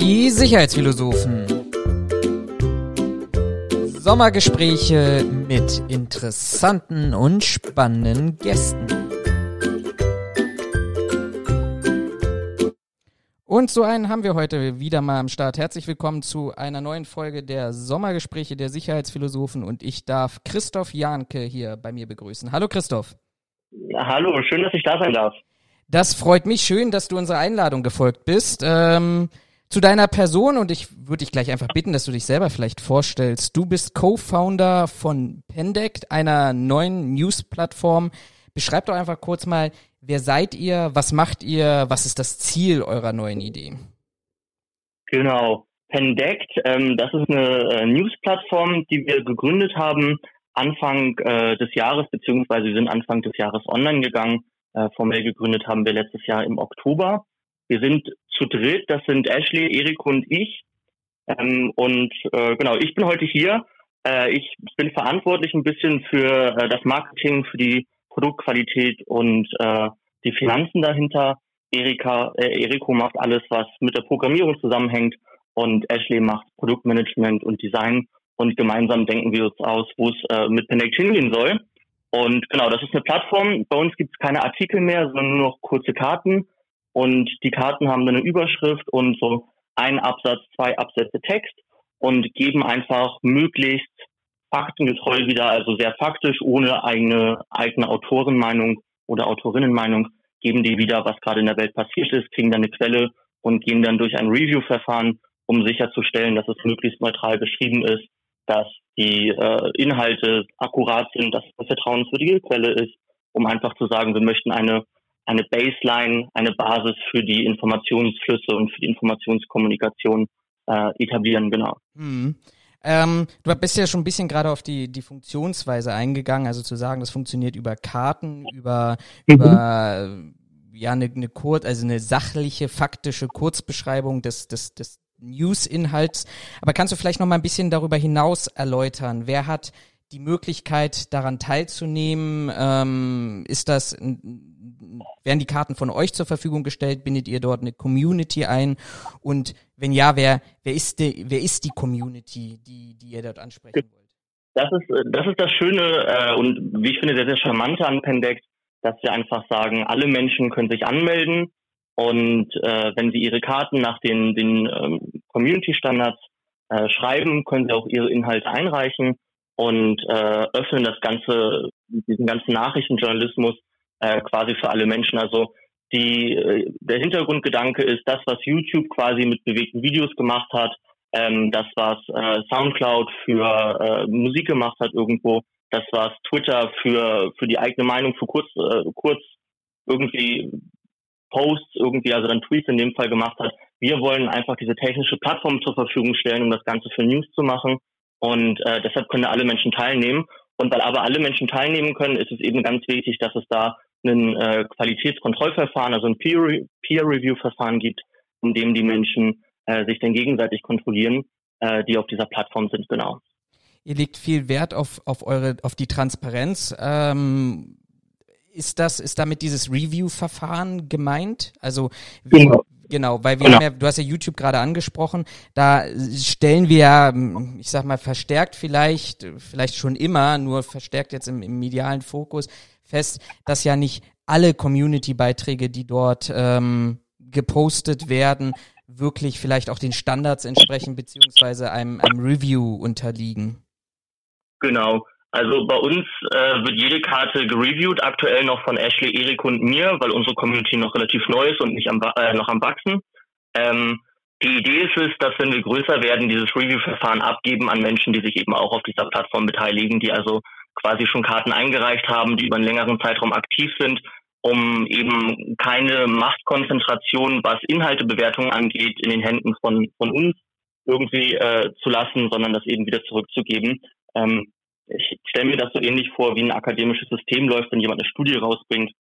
Die Sicherheitsphilosophen. Sommergespräche mit interessanten und spannenden Gästen. Und so einen haben wir heute wieder mal am Start. Herzlich willkommen zu einer neuen Folge der Sommergespräche der Sicherheitsphilosophen und ich darf Christoph Jahnke hier bei mir begrüßen. Hallo Christoph. Hallo, schön, dass ich da sein darf. Das freut mich schön, dass du unserer Einladung gefolgt bist. Ähm, zu deiner Person und ich würde dich gleich einfach bitten, dass du dich selber vielleicht vorstellst. Du bist Co-Founder von Pendect, einer neuen News-Plattform. Beschreib doch einfach kurz mal, wer seid ihr, was macht ihr, was ist das Ziel eurer neuen Idee? Genau, Pendect, ähm, das ist eine äh, News-Plattform, die wir gegründet haben Anfang äh, des Jahres, beziehungsweise wir sind Anfang des Jahres online gegangen. Äh, formell gegründet haben wir letztes Jahr im Oktober. Wir sind zu dritt, das sind Ashley, Erik und ich. Ähm, und äh, genau, ich bin heute hier. Äh, ich bin verantwortlich ein bisschen für äh, das Marketing, für die Produktqualität und äh, die Finanzen dahinter. Erika, äh, Eriko macht alles, was mit der Programmierung zusammenhängt und Ashley macht Produktmanagement und Design und gemeinsam denken wir uns aus, wo es äh, mit Connect hingehen soll. Und genau, das ist eine Plattform. Bei uns gibt es keine Artikel mehr, sondern nur noch kurze Karten. Und die Karten haben dann eine Überschrift und so ein Absatz, zwei Absätze Text und geben einfach möglichst faktengetreu wieder, also sehr faktisch, ohne eigene, eigene Autorenmeinung oder Autorinnenmeinung, geben die wieder, was gerade in der Welt passiert ist, kriegen dann eine Quelle und gehen dann durch ein Review-Verfahren, um sicherzustellen, dass es möglichst neutral beschrieben ist, dass die äh, Inhalte akkurat sind, dass es eine vertrauenswürdige Quelle ist, um einfach zu sagen, wir möchten eine eine Baseline, eine Basis für die Informationsflüsse und für die Informationskommunikation äh, etablieren, genau. Mhm. Ähm, du bist ja schon ein bisschen gerade auf die, die Funktionsweise eingegangen, also zu sagen, das funktioniert über Karten, über, mhm. über ja, eine, eine kurz, also eine sachliche, faktische Kurzbeschreibung des, des, des News-Inhalts. Aber kannst du vielleicht noch mal ein bisschen darüber hinaus erläutern? Wer hat die Möglichkeit, daran teilzunehmen? Ähm, ist das, werden die Karten von euch zur Verfügung gestellt? Bindet ihr dort eine Community ein? Und wenn ja, wer, wer ist die, wer ist die Community, die, die ihr dort ansprechen wollt? Das ist, das ist das Schöne äh, und wie ich finde sehr, sehr charmante an Pendex, dass wir einfach sagen, alle Menschen können sich anmelden und äh, wenn sie ihre Karten nach den, den ähm, Community-Standards äh, schreiben, können sie auch ihre Inhalte einreichen und äh, öffnen das ganze, diesen ganzen Nachrichtenjournalismus äh, quasi für alle Menschen. Also die, äh, der Hintergrundgedanke ist, das, was YouTube quasi mit bewegten Videos gemacht hat, ähm, das, was äh, SoundCloud für äh, Musik gemacht hat irgendwo, das, was Twitter für, für die eigene Meinung, für kurz, äh, kurz irgendwie Posts irgendwie, also dann Tweets in dem Fall gemacht hat. Wir wollen einfach diese technische Plattform zur Verfügung stellen, um das Ganze für News zu machen und äh, deshalb können alle Menschen teilnehmen. Und weil aber alle Menschen teilnehmen können, ist es eben ganz wichtig, dass es da ein äh, Qualitätskontrollverfahren, also ein Peer-Review-Verfahren gibt, in dem die Menschen äh, sich dann gegenseitig kontrollieren, äh, die auf dieser Plattform sind, genau. Ihr legt viel Wert auf, auf eure, auf die Transparenz. Ähm, ist das, ist damit dieses Review-Verfahren gemeint? Also wie, genau. Genau, weil wir genau. haben ja, du hast ja YouTube gerade angesprochen, da stellen wir ja, ich sag mal, verstärkt vielleicht, vielleicht schon immer, nur verstärkt jetzt im, im medialen Fokus fest, dass ja nicht alle Community-Beiträge, die dort ähm, gepostet werden, wirklich vielleicht auch den Standards entsprechen, beziehungsweise einem, einem Review unterliegen. Genau. Also bei uns äh, wird jede Karte gereviewt, aktuell noch von Ashley, Erik und mir, weil unsere Community noch relativ neu ist und nicht am, äh, noch am wachsen. Ähm, die Idee ist es, dass wenn wir größer werden, dieses Review-Verfahren abgeben an Menschen, die sich eben auch auf dieser Plattform beteiligen, die also quasi schon Karten eingereicht haben, die über einen längeren Zeitraum aktiv sind, um eben keine Machtkonzentration, was Inhaltebewertungen angeht, in den Händen von, von uns irgendwie äh, zu lassen, sondern das eben wieder zurückzugeben. Ähm, ich stelle mir das so ähnlich vor, wie ein akademisches System läuft, wenn jemand eine Studie rausbringt,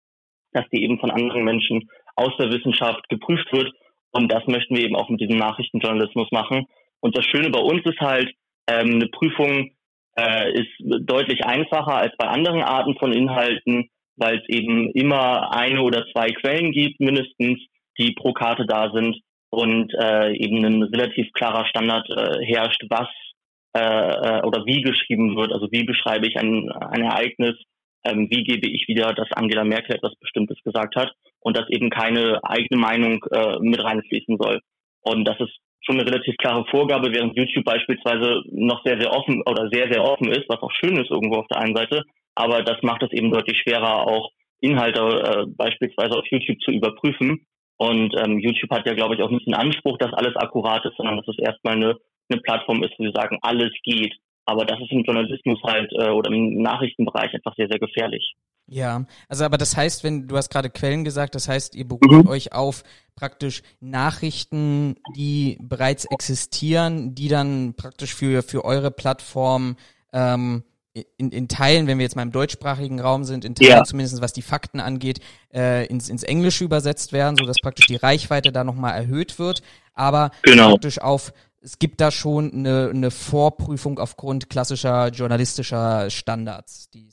dass die eben von anderen Menschen aus der Wissenschaft geprüft wird. Und das möchten wir eben auch mit diesem Nachrichtenjournalismus machen. Und das Schöne bei uns ist halt, ähm, eine Prüfung äh, ist deutlich einfacher als bei anderen Arten von Inhalten, weil es eben immer eine oder zwei Quellen gibt, mindestens, die pro Karte da sind. und äh, eben ein relativ klarer Standard äh, herrscht, was äh, äh, oder wie geschrieben wird. Also wie beschreibe ich ein, ein Ereignis, ähm, wie gebe ich wieder, dass Angela Merkel etwas Bestimmtes gesagt hat und dass eben keine eigene Meinung äh, mit reinfließen soll. Und das ist schon eine relativ klare Vorgabe, während YouTube beispielsweise noch sehr, sehr offen oder sehr, sehr offen ist, was auch schön ist irgendwo auf der einen Seite. Aber das macht es eben deutlich schwerer, auch Inhalte äh, beispielsweise auf YouTube zu überprüfen. Und ähm, YouTube hat ja, glaube ich, auch nicht den Anspruch, dass alles akkurat ist, sondern dass es erstmal eine, eine Plattform ist, wo sie sagen, alles geht. Aber das ist im Journalismus halt äh, oder im Nachrichtenbereich einfach sehr, sehr gefährlich. Ja, also aber das heißt, wenn du hast gerade Quellen gesagt, das heißt, ihr beruft mhm. euch auf praktisch Nachrichten, die bereits existieren, die dann praktisch für für eure Plattform ähm, in, in Teilen, wenn wir jetzt mal im deutschsprachigen Raum sind, in Teilen ja. zumindest was die Fakten angeht, äh, ins, ins Englische übersetzt werden, so dass praktisch die Reichweite da nochmal erhöht wird, aber genau. praktisch auf es gibt da schon eine, eine Vorprüfung aufgrund klassischer journalistischer Standards, die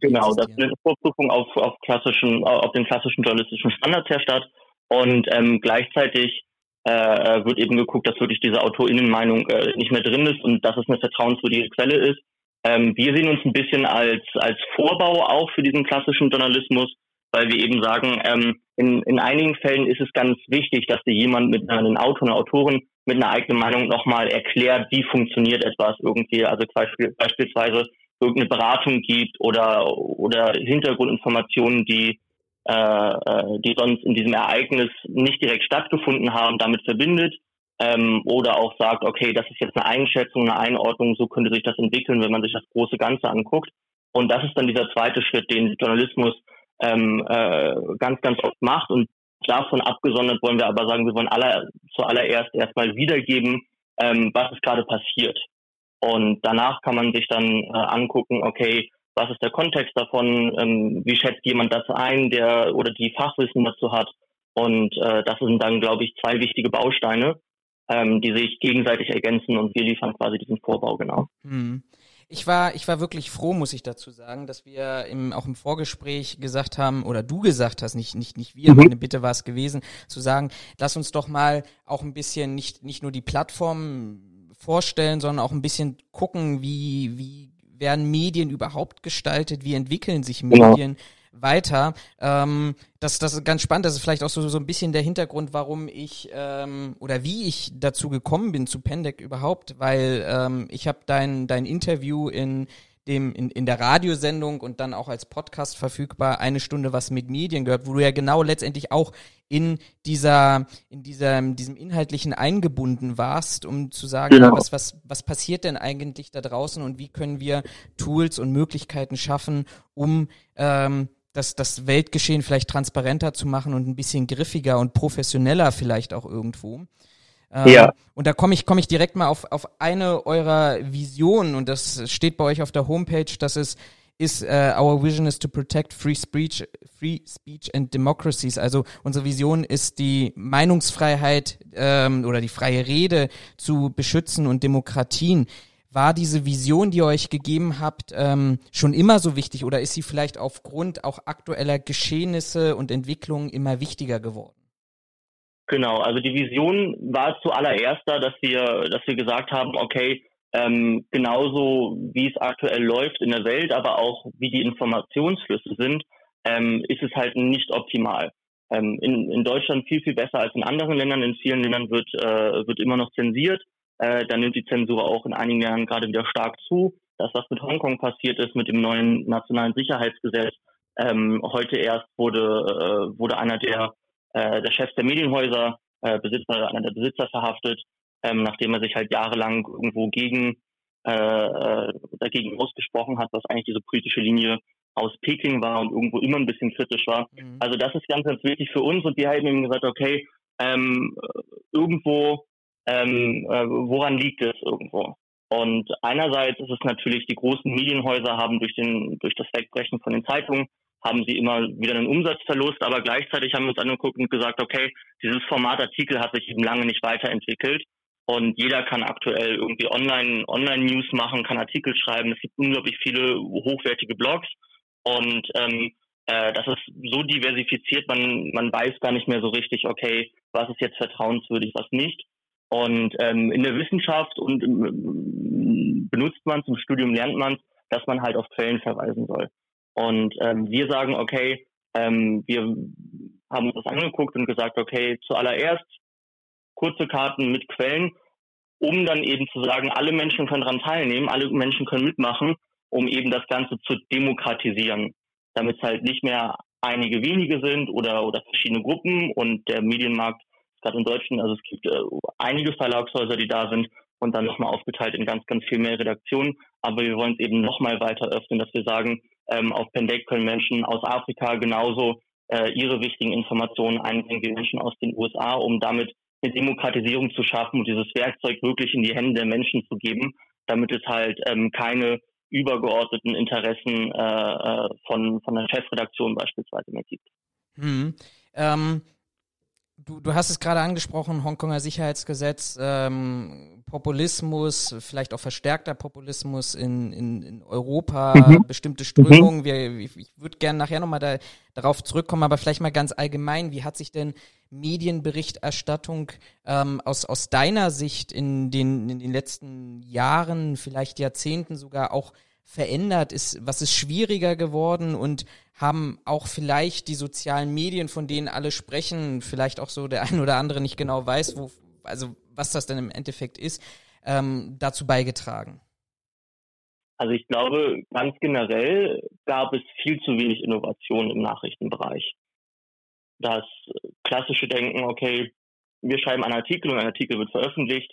Genau, das findet eine Vorprüfung auf, auf klassischen, auf den klassischen journalistischen Standards her statt. Und ähm, gleichzeitig äh, wird eben geguckt, dass wirklich diese AutorInnenmeinung äh, nicht mehr drin ist und dass es eine vertrauenswürdige Quelle ist. Ähm, wir sehen uns ein bisschen als, als Vorbau auch für diesen klassischen Journalismus, weil wir eben sagen, ähm, in, in einigen Fällen ist es ganz wichtig, dass dir jemand mit einem Autor, einer Autorin mit einer eigenen Meinung nochmal erklärt, wie funktioniert etwas irgendwie. Also beispielsweise irgendeine Beratung gibt oder, oder Hintergrundinformationen, die, äh, äh, die sonst in diesem Ereignis nicht direkt stattgefunden haben, damit verbindet. Ähm, oder auch sagt, okay, das ist jetzt eine Einschätzung, eine Einordnung, so könnte sich das entwickeln, wenn man sich das große Ganze anguckt. Und das ist dann dieser zweite Schritt, den Journalismus ähm, äh, ganz, ganz oft macht. Und davon abgesondert wollen wir aber sagen, wir wollen aller, zuallererst erstmal wiedergeben, ähm, was ist gerade passiert. Und danach kann man sich dann äh, angucken, okay, was ist der Kontext davon, ähm, wie schätzt jemand das ein, der oder die Fachwissen dazu hat. Und äh, das sind dann, glaube ich, zwei wichtige Bausteine, ähm, die sich gegenseitig ergänzen und wir liefern quasi diesen Vorbau, genau. Hm. Ich war, ich war wirklich froh, muss ich dazu sagen, dass wir im, auch im Vorgespräch gesagt haben, oder du gesagt hast, nicht, nicht, nicht wir, mhm. meine Bitte war es gewesen, zu sagen, lass uns doch mal auch ein bisschen nicht, nicht nur die Plattform vorstellen, sondern auch ein bisschen gucken, wie, wie werden Medien überhaupt gestaltet, wie entwickeln sich genau. Medien genau. Weiter. Ähm, das, das ist ganz spannend, das ist vielleicht auch so, so ein bisschen der Hintergrund, warum ich ähm, oder wie ich dazu gekommen bin zu Pendek überhaupt, weil ähm, ich habe dein, dein Interview in dem in, in der Radiosendung und dann auch als Podcast verfügbar eine Stunde was mit Medien gehört, wo du ja genau letztendlich auch in dieser in dieser diesem inhaltlichen eingebunden warst, um zu sagen, genau. was was was passiert denn eigentlich da draußen und wie können wir Tools und Möglichkeiten schaffen, um ähm, das, das Weltgeschehen vielleicht transparenter zu machen und ein bisschen griffiger und professioneller vielleicht auch irgendwo. Ähm, ja. Und da komme ich, komme ich direkt mal auf, auf eine eurer Visionen und das steht bei euch auf der Homepage, das ist ist uh, our vision is to protect free speech, free speech and democracies. Also unsere Vision ist die Meinungsfreiheit ähm, oder die freie Rede zu beschützen und Demokratien. War diese Vision, die ihr euch gegeben habt, ähm, schon immer so wichtig oder ist sie vielleicht aufgrund auch aktueller Geschehnisse und Entwicklungen immer wichtiger geworden? Genau, also die Vision war zuallererst da, dass wir, dass wir gesagt haben, okay, ähm, genauso wie es aktuell läuft in der Welt, aber auch wie die Informationsflüsse sind, ähm, ist es halt nicht optimal. Ähm, in, in Deutschland viel, viel besser als in anderen Ländern. In vielen Ländern wird, äh, wird immer noch zensiert. Äh, dann nimmt die Zensur auch in einigen Jahren gerade wieder stark zu. Das, was mit Hongkong passiert ist, mit dem neuen nationalen Sicherheitsgesetz, ähm, heute erst wurde, äh, wurde einer der äh, der Chef der Medienhäuser, äh, Besitzer, einer der Besitzer verhaftet, ähm, nachdem er sich halt jahrelang irgendwo gegen äh, äh, dagegen ausgesprochen hat, was eigentlich diese politische Linie aus Peking war und irgendwo immer ein bisschen kritisch war. Mhm. Also das ist ganz, ganz wichtig für uns und wir haben eben gesagt, okay, ähm, irgendwo, ähm, äh, woran liegt es irgendwo? Und einerseits ist es natürlich, die großen Medienhäuser haben durch den, durch das Wegbrechen von den Zeitungen haben sie immer wieder einen Umsatzverlust, aber gleichzeitig haben wir uns angeguckt und gesagt, okay, dieses Format Artikel hat sich eben lange nicht weiterentwickelt und jeder kann aktuell irgendwie online online News machen, kann Artikel schreiben. Es gibt unglaublich viele hochwertige Blogs und ähm, äh, das ist so diversifiziert, man man weiß gar nicht mehr so richtig, okay, was ist jetzt vertrauenswürdig, was nicht. Und ähm, in der Wissenschaft und ähm, benutzt man zum Studium lernt man, dass man halt auf Quellen verweisen soll. Und ähm, wir sagen, okay, ähm, wir haben uns das angeguckt und gesagt, okay, zuallererst kurze Karten mit Quellen, um dann eben zu sagen, alle Menschen können daran teilnehmen, alle Menschen können mitmachen, um eben das Ganze zu demokratisieren, damit es halt nicht mehr einige wenige sind oder, oder verschiedene Gruppen und der Medienmarkt gerade in Deutschland, also es gibt äh, einige Verlagshäuser, die da sind und dann nochmal aufgeteilt in ganz, ganz viel mehr Redaktionen. Aber wir wollen es eben nochmal weiter öffnen, dass wir sagen, ähm, auf Pendek können Menschen aus Afrika genauso äh, ihre wichtigen Informationen einbringen wie Menschen aus den USA, um damit eine Demokratisierung zu schaffen und dieses Werkzeug wirklich in die Hände der Menschen zu geben, damit es halt ähm, keine übergeordneten Interessen äh, äh von, von der Chefredaktion beispielsweise mehr gibt. Hm. Ähm, du, du hast es gerade angesprochen, Hongkonger Sicherheitsgesetz, ähm, Populismus, vielleicht auch verstärkter Populismus in, in, in Europa, mhm. bestimmte Strömungen. Mhm. Wir, ich, ich würde gerne nachher nochmal da, darauf zurückkommen, aber vielleicht mal ganz allgemein, wie hat sich denn Medienberichterstattung ähm, aus, aus deiner Sicht in den, in den letzten Jahren, vielleicht Jahrzehnten sogar auch verändert? Ist, was ist schwieriger geworden und haben auch vielleicht die sozialen Medien, von denen alle sprechen, vielleicht auch so der ein oder andere nicht genau weiß, wo, also was das denn im Endeffekt ist, ähm, dazu beigetragen? Also ich glaube, ganz generell gab es viel zu wenig Innovation im Nachrichtenbereich. Das klassische Denken, okay, wir schreiben einen Artikel und ein Artikel wird veröffentlicht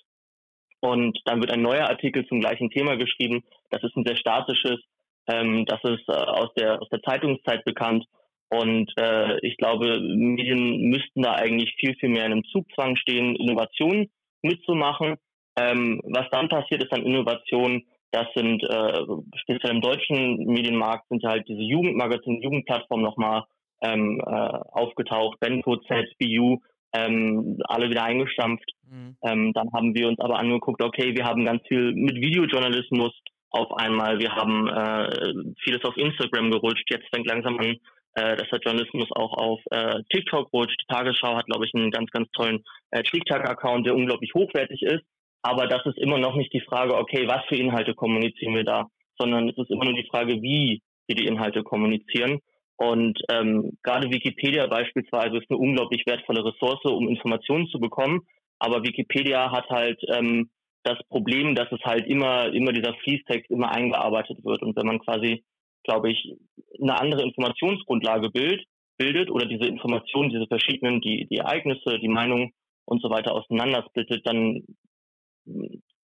und dann wird ein neuer Artikel zum gleichen Thema geschrieben. Das ist ein sehr statisches, ähm, das ist äh, aus der aus der Zeitungszeit bekannt und äh, ich glaube, Medien müssten da eigentlich viel viel mehr in einem Zugzwang stehen, Innovationen mitzumachen. Ähm, was dann passiert, ist dann Innovation. Das sind äh, speziell im deutschen Medienmarkt sind halt diese Jugendmagazine, Jugendplattformen nochmal ähm, äh, aufgetaucht, Benko, ZBU, ähm, alle wieder eingestampft. Mhm. Ähm, dann haben wir uns aber angeguckt, okay, wir haben ganz viel mit Videojournalismus auf einmal, wir haben äh, vieles auf Instagram gerutscht, jetzt fängt langsam an, äh, dass der Journalismus auch auf äh, TikTok rutscht. Die Tagesschau hat, glaube ich, einen ganz, ganz tollen äh, TikTok-Account, der unglaublich hochwertig ist. Aber das ist immer noch nicht die Frage, okay, was für Inhalte kommunizieren wir da, sondern es ist immer nur die Frage, wie wir die Inhalte kommunizieren. Und ähm, gerade Wikipedia beispielsweise ist eine unglaublich wertvolle Ressource, um Informationen zu bekommen. Aber Wikipedia hat halt ähm, das Problem, dass es halt immer, immer dieser Fließtext immer eingearbeitet wird. Und wenn man quasi, glaube ich, eine andere Informationsgrundlage bildet, bildet oder diese Informationen, diese verschiedenen, die, die Ereignisse, die Meinung und so weiter auseinandersplittet, dann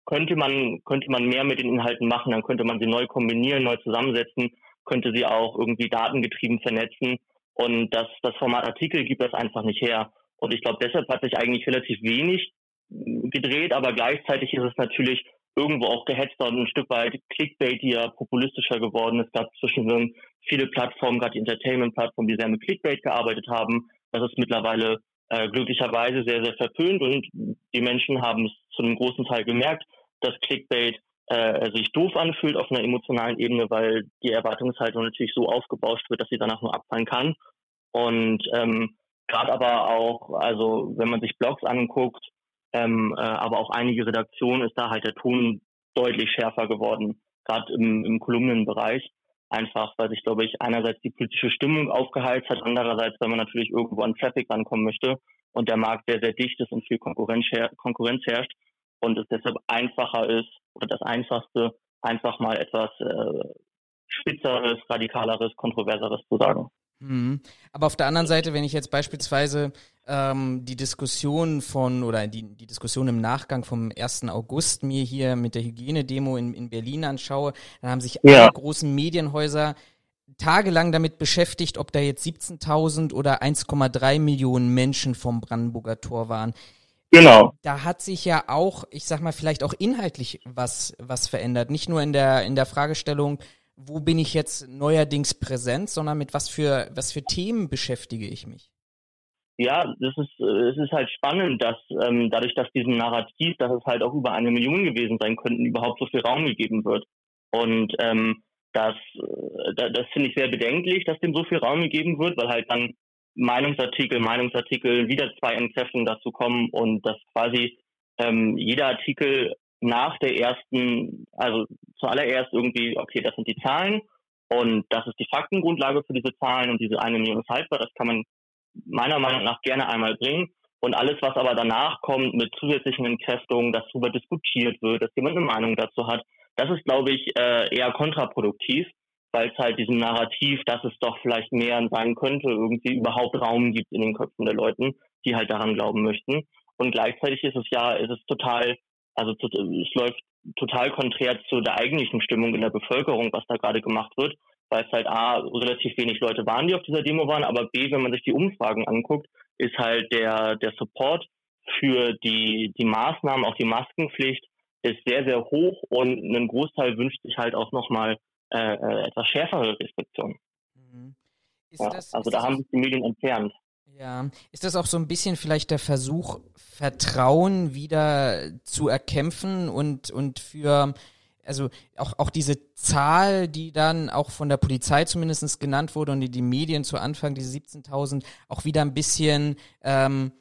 könnte man, könnte man mehr mit den Inhalten machen, dann könnte man sie neu kombinieren, neu zusammensetzen könnte sie auch irgendwie datengetrieben vernetzen. Und das, das Format Artikel gibt das einfach nicht her. Und ich glaube, deshalb hat sich eigentlich relativ wenig gedreht, aber gleichzeitig ist es natürlich irgendwo auch gehetzter und ein Stück weit clickbaitiger, populistischer geworden. Es gab zwischendrin viele Plattformen, gerade die Entertainment-Plattformen, die sehr mit Clickbait gearbeitet haben. Das ist mittlerweile äh, glücklicherweise sehr, sehr verpönt und die Menschen haben es zu einem großen Teil gemerkt, dass Clickbait äh, sich doof anfühlt auf einer emotionalen Ebene, weil die Erwartungshaltung natürlich so aufgebauscht wird, dass sie danach nur abfallen kann. Und ähm, gerade aber auch, also wenn man sich Blogs anguckt, ähm, äh, aber auch einige Redaktionen ist da halt der Ton deutlich schärfer geworden, gerade im, im Kolumnenbereich. Einfach, weil sich, glaube ich, einerseits die politische Stimmung aufgeheizt hat, andererseits, weil man natürlich irgendwo an Traffic rankommen möchte und der Markt sehr, sehr dicht ist und viel Konkurrenz, her Konkurrenz herrscht und es deshalb einfacher ist oder das Einfachste, einfach mal etwas äh, spitzeres, radikaleres, kontroverseres zu sagen. Mhm. Aber auf der anderen Seite, wenn ich jetzt beispielsweise ähm, die Diskussion von oder die, die Diskussion im Nachgang vom 1. August mir hier mit der Hygienedemo in, in Berlin anschaue, dann haben sich ja. alle großen Medienhäuser tagelang damit beschäftigt, ob da jetzt 17.000 oder 1,3 Millionen Menschen vom Brandenburger Tor waren. Genau. Da hat sich ja auch, ich sag mal, vielleicht auch inhaltlich was, was verändert. Nicht nur in der, in der Fragestellung, wo bin ich jetzt neuerdings präsent, sondern mit was für, was für Themen beschäftige ich mich? Ja, das ist, es ist halt spannend, dass ähm, dadurch, dass diesem Narrativ, dass es halt auch über eine Million gewesen sein könnten, überhaupt so viel Raum gegeben wird. Und ähm, das, äh, das, das finde ich sehr bedenklich, dass dem so viel Raum gegeben wird, weil halt dann Meinungsartikel, Meinungsartikel, wieder zwei Entkräftungen dazu kommen und dass quasi ähm, jeder Artikel nach der ersten, also zuallererst irgendwie, okay, das sind die Zahlen und das ist die Faktengrundlage für diese Zahlen und diese eine Million ist haltbar, das kann man meiner Meinung nach gerne einmal bringen. Und alles, was aber danach kommt mit zusätzlichen Entkräftungen, dass darüber diskutiert wird, dass jemand eine Meinung dazu hat, das ist, glaube ich, äh, eher kontraproduktiv, weil es halt diesem Narrativ, dass es doch vielleicht mehr sein könnte, irgendwie überhaupt Raum gibt in den Köpfen der Leuten, die halt daran glauben möchten. Und gleichzeitig ist es ja, ist es total, also es läuft total konträr zu der eigentlichen Stimmung in der Bevölkerung, was da gerade gemacht wird, weil es halt A, relativ wenig Leute waren, die auf dieser Demo waren, aber B, wenn man sich die Umfragen anguckt, ist halt der, der Support für die, die Maßnahmen, auch die Maskenpflicht, ist sehr, sehr hoch und ein Großteil wünscht sich halt auch nochmal äh, äh etwas schärfere Restriktionen. Mhm. Ja, das, also da haben sich die Medien entfernt. Ja, ist das auch so ein bisschen vielleicht der Versuch, Vertrauen wieder zu erkämpfen und, und für, also auch, auch diese Zahl, die dann auch von der Polizei zumindest genannt wurde und die, die Medien zu Anfang, diese 17.000, auch wieder ein bisschen, ähm,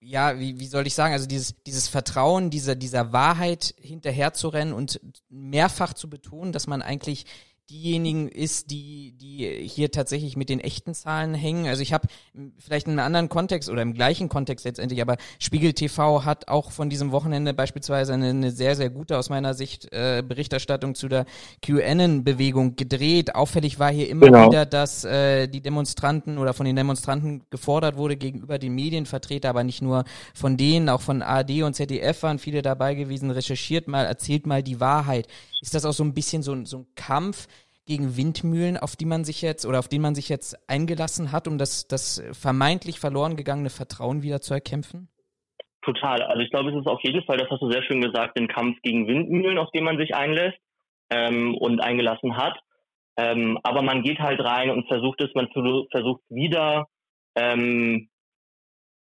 ja, wie, wie soll ich sagen, also dieses, dieses Vertrauen, dieser, dieser Wahrheit hinterherzurennen und mehrfach zu betonen, dass man eigentlich diejenigen ist, die, die hier tatsächlich mit den echten Zahlen hängen. Also ich habe vielleicht in einem anderen Kontext oder im gleichen Kontext letztendlich, aber Spiegel TV hat auch von diesem Wochenende beispielsweise eine, eine sehr, sehr gute aus meiner Sicht äh, Berichterstattung zu der QAnon-Bewegung gedreht. Auffällig war hier immer genau. wieder, dass äh, die Demonstranten oder von den Demonstranten gefordert wurde gegenüber den Medienvertretern, aber nicht nur von denen, auch von ARD und ZDF waren viele dabei gewesen, recherchiert mal, erzählt mal die Wahrheit. Ist das auch so ein bisschen so, so ein Kampf gegen Windmühlen, auf die man sich jetzt oder auf den man sich jetzt eingelassen hat, um das, das vermeintlich verloren gegangene Vertrauen wieder zu erkämpfen? Total. Also ich glaube, es ist auf jeden Fall, das hast du sehr schön gesagt, ein Kampf gegen Windmühlen, auf den man sich einlässt ähm, und eingelassen hat. Ähm, aber man geht halt rein und versucht es, man versucht wieder ähm,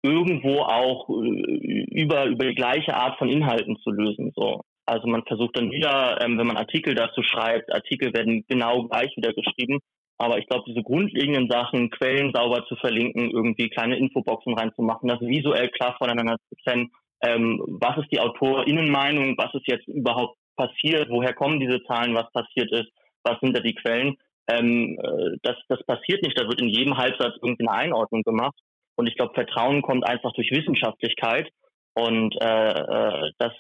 irgendwo auch äh, über, über die gleiche Art von Inhalten zu lösen. So. Also man versucht dann wieder, ähm, wenn man Artikel dazu schreibt, Artikel werden genau gleich wieder geschrieben. Aber ich glaube, diese grundlegenden Sachen, Quellen sauber zu verlinken, irgendwie kleine Infoboxen reinzumachen, das visuell klar voneinander zu trennen, ähm, was ist die AutorInnenmeinung, was ist jetzt überhaupt passiert, woher kommen diese Zahlen, was passiert ist, was sind da die Quellen. Ähm, äh, das, das passiert nicht, da wird in jedem Halbsatz irgendwie eine Einordnung gemacht. Und ich glaube, Vertrauen kommt einfach durch Wissenschaftlichkeit. Und äh, äh, das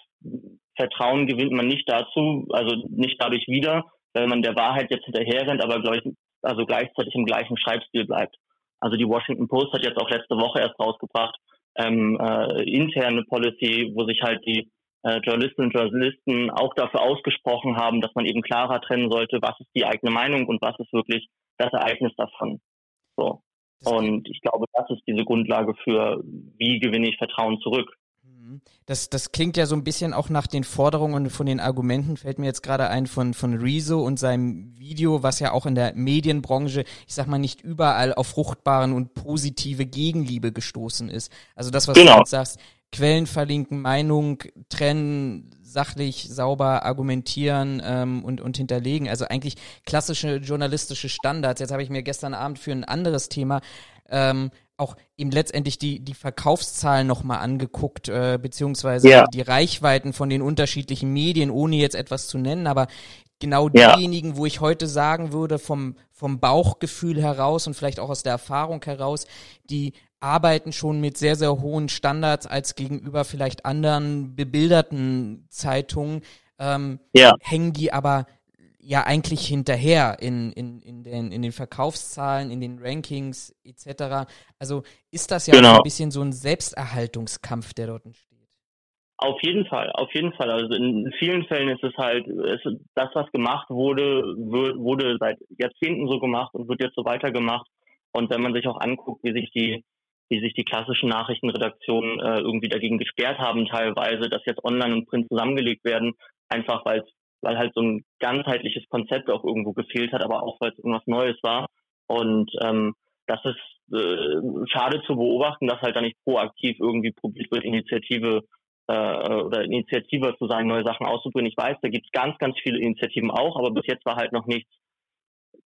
Vertrauen gewinnt man nicht dazu, also nicht dadurch wieder, wenn man der Wahrheit jetzt hinterherrennt, aber gleich, also gleichzeitig im gleichen Schreibstil bleibt. Also die Washington Post hat jetzt auch letzte Woche erst rausgebracht, ähm, äh, interne Policy, wo sich halt die äh, Journalistinnen und Journalisten auch dafür ausgesprochen haben, dass man eben klarer trennen sollte, was ist die eigene Meinung und was ist wirklich das Ereignis davon. So. Und ich glaube, das ist diese Grundlage für, wie gewinne ich Vertrauen zurück. Mhm. Das, das klingt ja so ein bisschen auch nach den Forderungen und von den Argumenten, fällt mir jetzt gerade ein von, von Rezo und seinem Video, was ja auch in der Medienbranche, ich sag mal, nicht überall auf fruchtbaren und positive Gegenliebe gestoßen ist. Also das, was genau. du jetzt sagst, Quellen verlinken, Meinung trennen, sachlich, sauber argumentieren ähm, und, und hinterlegen. Also eigentlich klassische journalistische Standards. Jetzt habe ich mir gestern Abend für ein anderes Thema ähm, auch eben letztendlich die, die Verkaufszahlen nochmal angeguckt, äh, beziehungsweise ja. die Reichweiten von den unterschiedlichen Medien, ohne jetzt etwas zu nennen, aber genau ja. diejenigen, wo ich heute sagen würde, vom, vom Bauchgefühl heraus und vielleicht auch aus der Erfahrung heraus, die arbeiten schon mit sehr, sehr hohen Standards als gegenüber vielleicht anderen bebilderten Zeitungen, ähm, ja. hängen die aber ja eigentlich hinterher in, in, in, den, in den Verkaufszahlen, in den Rankings etc. Also ist das ja genau. ein bisschen so ein Selbsterhaltungskampf, der dort entsteht. Auf jeden Fall, auf jeden Fall. Also in vielen Fällen ist es halt, ist das, was gemacht wurde, wurde seit Jahrzehnten so gemacht und wird jetzt so weitergemacht. Und wenn man sich auch anguckt, wie sich die, wie sich die klassischen Nachrichtenredaktionen äh, irgendwie dagegen gesperrt haben, teilweise, dass jetzt Online und Print zusammengelegt werden, einfach weil es weil halt so ein ganzheitliches Konzept auch irgendwo gefehlt hat, aber auch weil es irgendwas Neues war. Und ähm, das ist äh, schade zu beobachten, dass halt da nicht proaktiv irgendwie probiert wird, Initiative äh, oder Initiative zu sein, neue Sachen auszubringen. Ich weiß, da gibt es ganz, ganz viele Initiativen auch, aber bis jetzt war halt noch nichts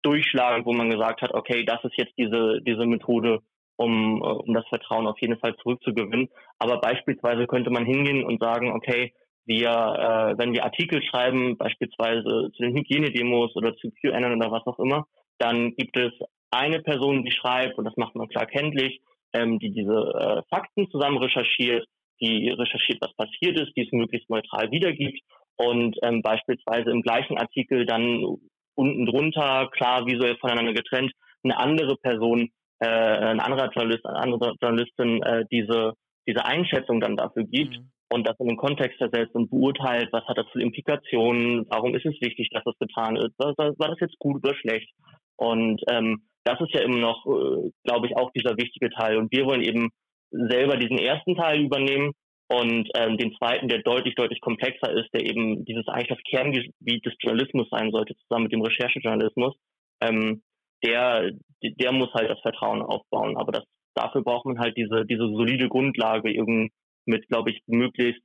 durchschlagend, wo man gesagt hat, okay, das ist jetzt diese, diese Methode, um, äh, um das Vertrauen auf jeden Fall zurückzugewinnen. Aber beispielsweise könnte man hingehen und sagen, okay, wir, äh, wenn wir Artikel schreiben, beispielsweise zu den Hygienedemos oder zu QAnon oder was auch immer, dann gibt es eine Person, die schreibt, und das macht man klar kenntlich, ähm, die diese äh, Fakten zusammen recherchiert, die recherchiert, was passiert ist, die es möglichst neutral wiedergibt und ähm, beispielsweise im gleichen Artikel dann unten drunter, klar visuell voneinander getrennt, eine andere Person, äh, ein anderer Journalist, eine andere Journalistin äh, diese, diese Einschätzung dann dafür gibt mhm. Und das in den Kontext versetzt und beurteilt, was hat das für Implikationen, warum ist es wichtig, dass das getan ist, war, war das jetzt gut oder schlecht. Und ähm, das ist ja immer noch, äh, glaube ich, auch dieser wichtige Teil. Und wir wollen eben selber diesen ersten Teil übernehmen und ähm, den zweiten, der deutlich, deutlich komplexer ist, der eben dieses eigentlich das Kerngebiet des Journalismus sein sollte, zusammen mit dem Recherchejournalismus, ähm, der, der muss halt das Vertrauen aufbauen. Aber das, dafür braucht man halt diese, diese solide Grundlage irgendwie mit, glaube ich, möglichst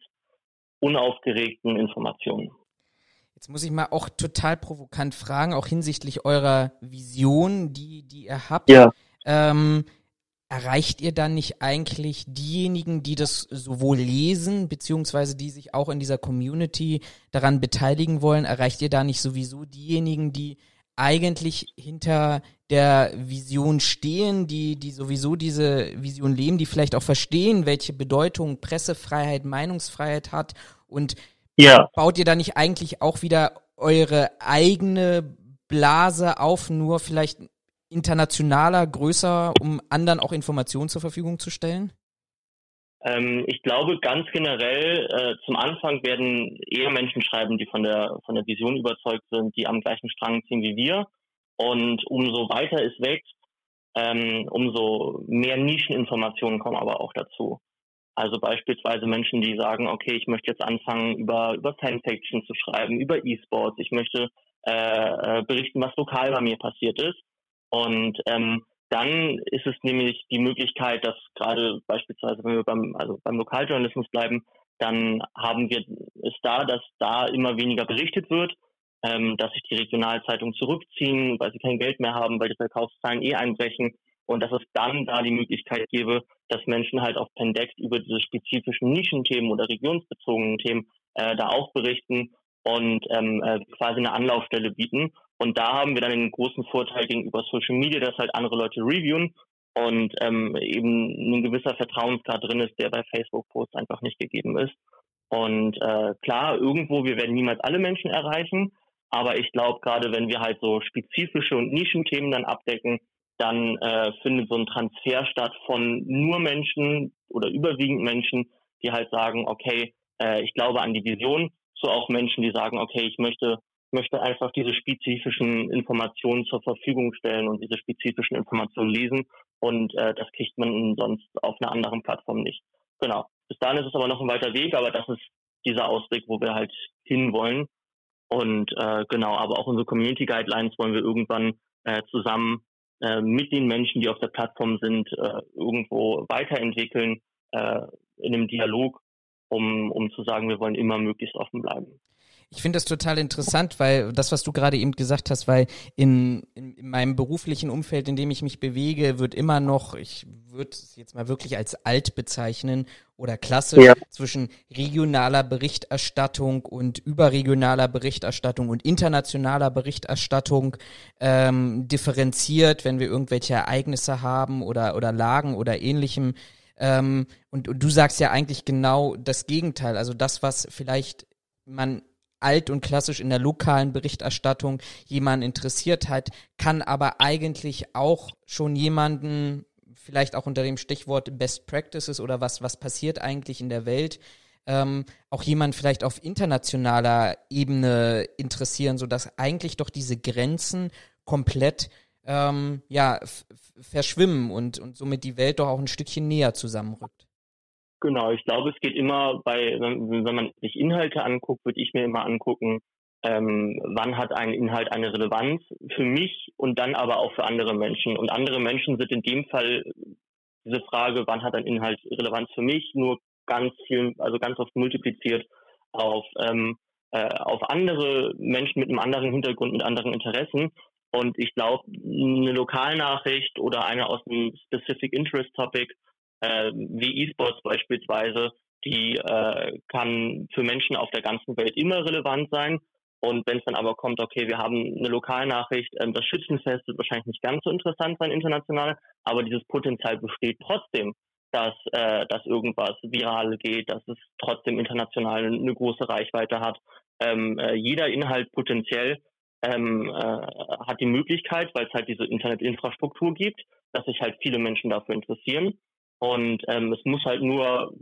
unaufgeregten Informationen. Jetzt muss ich mal auch total provokant fragen, auch hinsichtlich eurer Vision, die, die ihr habt. Ja. Ähm, erreicht ihr dann nicht eigentlich diejenigen, die das sowohl lesen, beziehungsweise die sich auch in dieser Community daran beteiligen wollen, erreicht ihr da nicht sowieso diejenigen, die eigentlich hinter der Vision stehen, die, die sowieso diese Vision leben, die vielleicht auch verstehen, welche Bedeutung Pressefreiheit, Meinungsfreiheit hat und ja. baut ihr da nicht eigentlich auch wieder eure eigene Blase auf, nur vielleicht internationaler, größer, um anderen auch Informationen zur Verfügung zu stellen? Ähm, ich glaube ganz generell, äh, zum Anfang werden eher Menschen schreiben, die von der, von der Vision überzeugt sind, die am gleichen Strang ziehen wie wir. Und umso weiter es wächst, ähm, umso mehr Nischeninformationen kommen aber auch dazu. Also beispielsweise Menschen, die sagen, okay, ich möchte jetzt anfangen, über, über Fanfiction zu schreiben, über E-Sports, ich möchte äh, äh berichten, was lokal bei mir passiert ist. Und ähm, dann ist es nämlich die Möglichkeit, dass gerade beispielsweise, wenn wir beim, also beim Lokaljournalismus bleiben, dann haben wir es da, dass da immer weniger berichtet wird, ähm, dass sich die Regionalzeitungen zurückziehen, weil sie kein Geld mehr haben, weil die Verkaufszahlen eh einbrechen und dass es dann da die Möglichkeit gäbe, dass Menschen halt auf Pendect über diese spezifischen Nischenthemen oder regionsbezogenen Themen äh, da auch berichten und ähm, äh, quasi eine Anlaufstelle bieten. Und da haben wir dann den großen Vorteil gegenüber Social Media, dass halt andere Leute reviewen und ähm, eben ein gewisser Vertrauensgrad drin ist, der bei Facebook-Posts einfach nicht gegeben ist. Und äh, klar, irgendwo, wir werden niemals alle Menschen erreichen, aber ich glaube, gerade wenn wir halt so spezifische und Nischenthemen dann abdecken, dann äh, findet so ein Transfer statt von nur Menschen oder überwiegend Menschen, die halt sagen, okay, äh, ich glaube an die Vision, zu auch Menschen, die sagen, okay, ich möchte möchte einfach diese spezifischen Informationen zur Verfügung stellen und diese spezifischen Informationen lesen und äh, das kriegt man sonst auf einer anderen Plattform nicht. Genau. Bis dahin ist es aber noch ein weiter Weg, aber das ist dieser Ausweg, wo wir halt hinwollen. Und äh, genau, aber auch unsere Community Guidelines wollen wir irgendwann äh, zusammen äh, mit den Menschen, die auf der Plattform sind, äh, irgendwo weiterentwickeln äh, in einem Dialog, um, um zu sagen, wir wollen immer möglichst offen bleiben. Ich finde das total interessant, weil das, was du gerade eben gesagt hast, weil in, in, in, meinem beruflichen Umfeld, in dem ich mich bewege, wird immer noch, ich würde es jetzt mal wirklich als alt bezeichnen oder klassisch ja. zwischen regionaler Berichterstattung und überregionaler Berichterstattung und internationaler Berichterstattung ähm, differenziert, wenn wir irgendwelche Ereignisse haben oder, oder Lagen oder ähnlichem. Ähm, und, und du sagst ja eigentlich genau das Gegenteil. Also das, was vielleicht man alt und klassisch in der lokalen Berichterstattung jemanden interessiert hat, kann aber eigentlich auch schon jemanden, vielleicht auch unter dem Stichwort Best Practices oder was, was passiert eigentlich in der Welt, ähm, auch jemand vielleicht auf internationaler Ebene interessieren, sodass eigentlich doch diese Grenzen komplett ähm, ja, verschwimmen und, und somit die Welt doch auch ein Stückchen näher zusammenrückt. Genau, ich glaube, es geht immer bei, wenn, wenn man sich Inhalte anguckt, würde ich mir immer angucken, ähm, wann hat ein Inhalt eine Relevanz für mich und dann aber auch für andere Menschen. Und andere Menschen sind in dem Fall diese Frage, wann hat ein Inhalt Relevanz für mich, nur ganz viel, also ganz oft multipliziert auf, ähm, äh, auf andere Menschen mit einem anderen Hintergrund, mit anderen Interessen. Und ich glaube, eine Lokalnachricht oder eine aus einem Specific Interest Topic, äh, wie E-Sports beispielsweise, die äh, kann für Menschen auf der ganzen Welt immer relevant sein. Und wenn es dann aber kommt, okay, wir haben eine Lokalnachricht, ähm, das Schützenfest wird wahrscheinlich nicht ganz so interessant sein international, aber dieses Potenzial besteht trotzdem, dass, äh, dass irgendwas viral geht, dass es trotzdem international eine große Reichweite hat. Ähm, äh, jeder Inhalt potenziell ähm, äh, hat die Möglichkeit, weil es halt diese Internetinfrastruktur gibt, dass sich halt viele Menschen dafür interessieren. Und ähm, es muss halt nur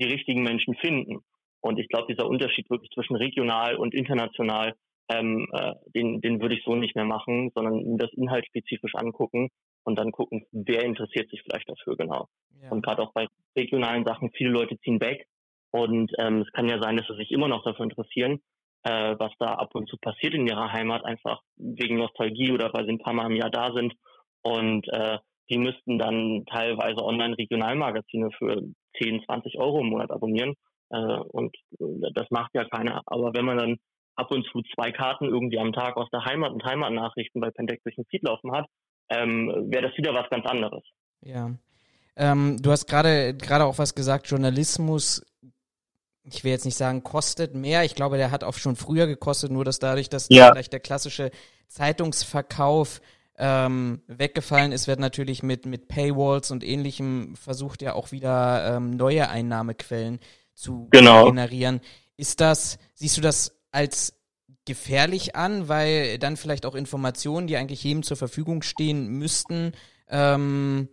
die richtigen Menschen finden. Und ich glaube, dieser Unterschied wirklich zwischen regional und international, ähm, äh, den, den würde ich so nicht mehr machen, sondern das Inhalt spezifisch angucken und dann gucken, wer interessiert sich vielleicht dafür genau. Ja. Und gerade auch bei regionalen Sachen, viele Leute ziehen weg und ähm, es kann ja sein, dass sie sich immer noch dafür interessieren, äh, was da ab und zu passiert in ihrer Heimat, einfach wegen Nostalgie oder weil sie ein paar Mal im Jahr da sind. Und äh, die müssten dann teilweise Online-Regionalmagazine für 10, 20 Euro im Monat abonnieren. Äh, und äh, das macht ja keiner. Aber wenn man dann ab und zu zwei Karten irgendwie am Tag aus der Heimat und Heimatnachrichten bei Pendek durch den Feed laufen hat, ähm, wäre das wieder was ganz anderes. Ja. Ähm, du hast gerade gerade auch was gesagt, Journalismus ich will jetzt nicht sagen, kostet mehr. Ich glaube, der hat auch schon früher gekostet, nur dass dadurch, dass ja. vielleicht der klassische Zeitungsverkauf ähm, weggefallen ist, wird natürlich mit, mit Paywalls und ähnlichem versucht ja auch wieder ähm, neue Einnahmequellen zu genau. generieren. Ist das, siehst du das als gefährlich an, weil dann vielleicht auch Informationen, die eigentlich jedem zur Verfügung stehen müssten, ähm,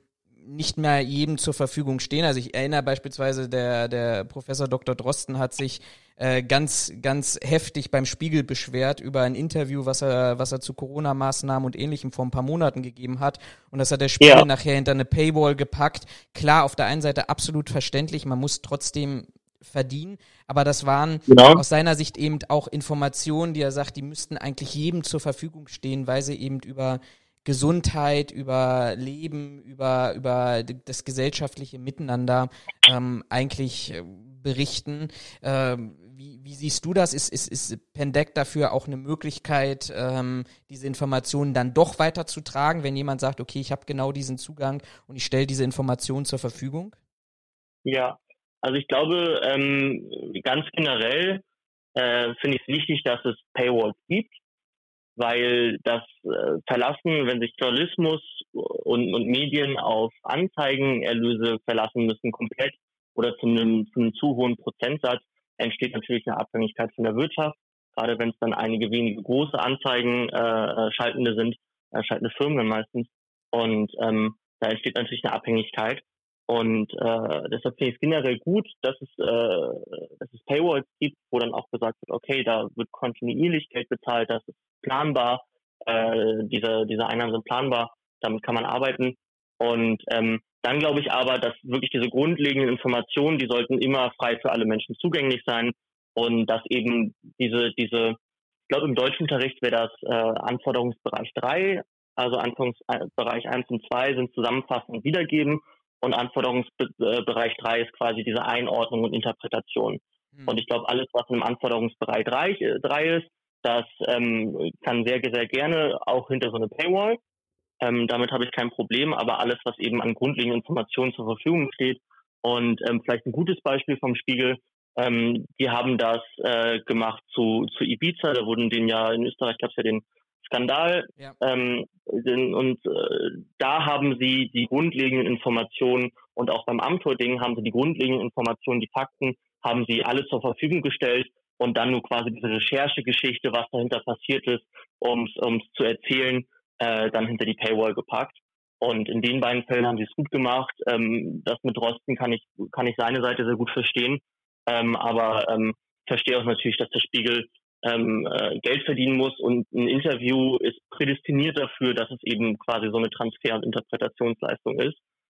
nicht mehr jedem zur Verfügung stehen. Also ich erinnere beispielsweise, der, der Professor Dr. Drosten hat sich äh, ganz, ganz heftig beim Spiegel beschwert über ein Interview, was er, was er zu Corona-Maßnahmen und ähnlichem vor ein paar Monaten gegeben hat. Und das hat der Spiegel ja. nachher hinter eine Paywall gepackt. Klar, auf der einen Seite absolut verständlich, man muss trotzdem verdienen. Aber das waren genau. aus seiner Sicht eben auch Informationen, die er sagt, die müssten eigentlich jedem zur Verfügung stehen, weil sie eben über Gesundheit, über Leben, über, über das gesellschaftliche Miteinander ähm, eigentlich äh, berichten. Ähm, wie, wie siehst du das? Ist, ist, ist Pendec dafür auch eine Möglichkeit, ähm, diese Informationen dann doch weiterzutragen, wenn jemand sagt, okay, ich habe genau diesen Zugang und ich stelle diese Informationen zur Verfügung? Ja, also ich glaube, ähm, ganz generell äh, finde ich es wichtig, dass es Paywalls gibt weil das äh, Verlassen, wenn sich Journalismus und, und Medien auf Anzeigenerlöse verlassen müssen, komplett oder zu einem, zu einem zu hohen Prozentsatz, entsteht natürlich eine Abhängigkeit von der Wirtschaft. Gerade wenn es dann einige wenige große Anzeigen äh, schaltende sind, äh, schaltende Firmen meistens. Und ähm, da entsteht natürlich eine Abhängigkeit. Und äh, deshalb finde ich es generell gut, dass es, äh, dass es Paywalls gibt, wo dann auch gesagt wird, okay, da wird kontinuierlich Geld bezahlt, das ist planbar, äh, diese, diese Einnahmen sind planbar, damit kann man arbeiten. Und ähm, dann glaube ich aber, dass wirklich diese grundlegenden Informationen, die sollten immer frei für alle Menschen zugänglich sein und dass eben diese, diese, ich glaube im Deutschunterricht wäre das äh, Anforderungsbereich 3, also Anforderungsbereich 1 und 2 sind zusammenfassend wiedergeben und Anforderungsbereich 3 ist quasi diese Einordnung und Interpretation. Mhm. Und ich glaube, alles, was im Anforderungsbereich 3, 3 äh, ist, das ähm, kann sehr, sehr gerne auch hinter so eine Paywall. Ähm, damit habe ich kein Problem, aber alles, was eben an grundlegenden Informationen zur Verfügung steht und ähm, vielleicht ein gutes Beispiel vom Spiegel, ähm, die haben das äh, gemacht zu, zu Ibiza, da wurden den ja in Österreich gab es ja den Skandal. Ja. Ähm, und äh, da haben sie die grundlegenden Informationen und auch beim Amtor-Ding haben sie die grundlegenden Informationen, die Fakten, haben sie alle zur Verfügung gestellt und dann nur quasi diese Recherchegeschichte, was dahinter passiert ist, um es zu erzählen, äh, dann hinter die Paywall gepackt. Und in den beiden Fällen haben sie es gut gemacht. Ähm, das mit Drosten kann ich, kann ich seine Seite sehr gut verstehen. Ähm, aber ähm, verstehe auch natürlich, dass der Spiegel ähm, äh, Geld verdienen muss und ein Interview ist prädestiniert dafür, dass es eben quasi so eine Transfer- und Interpretationsleistung ist.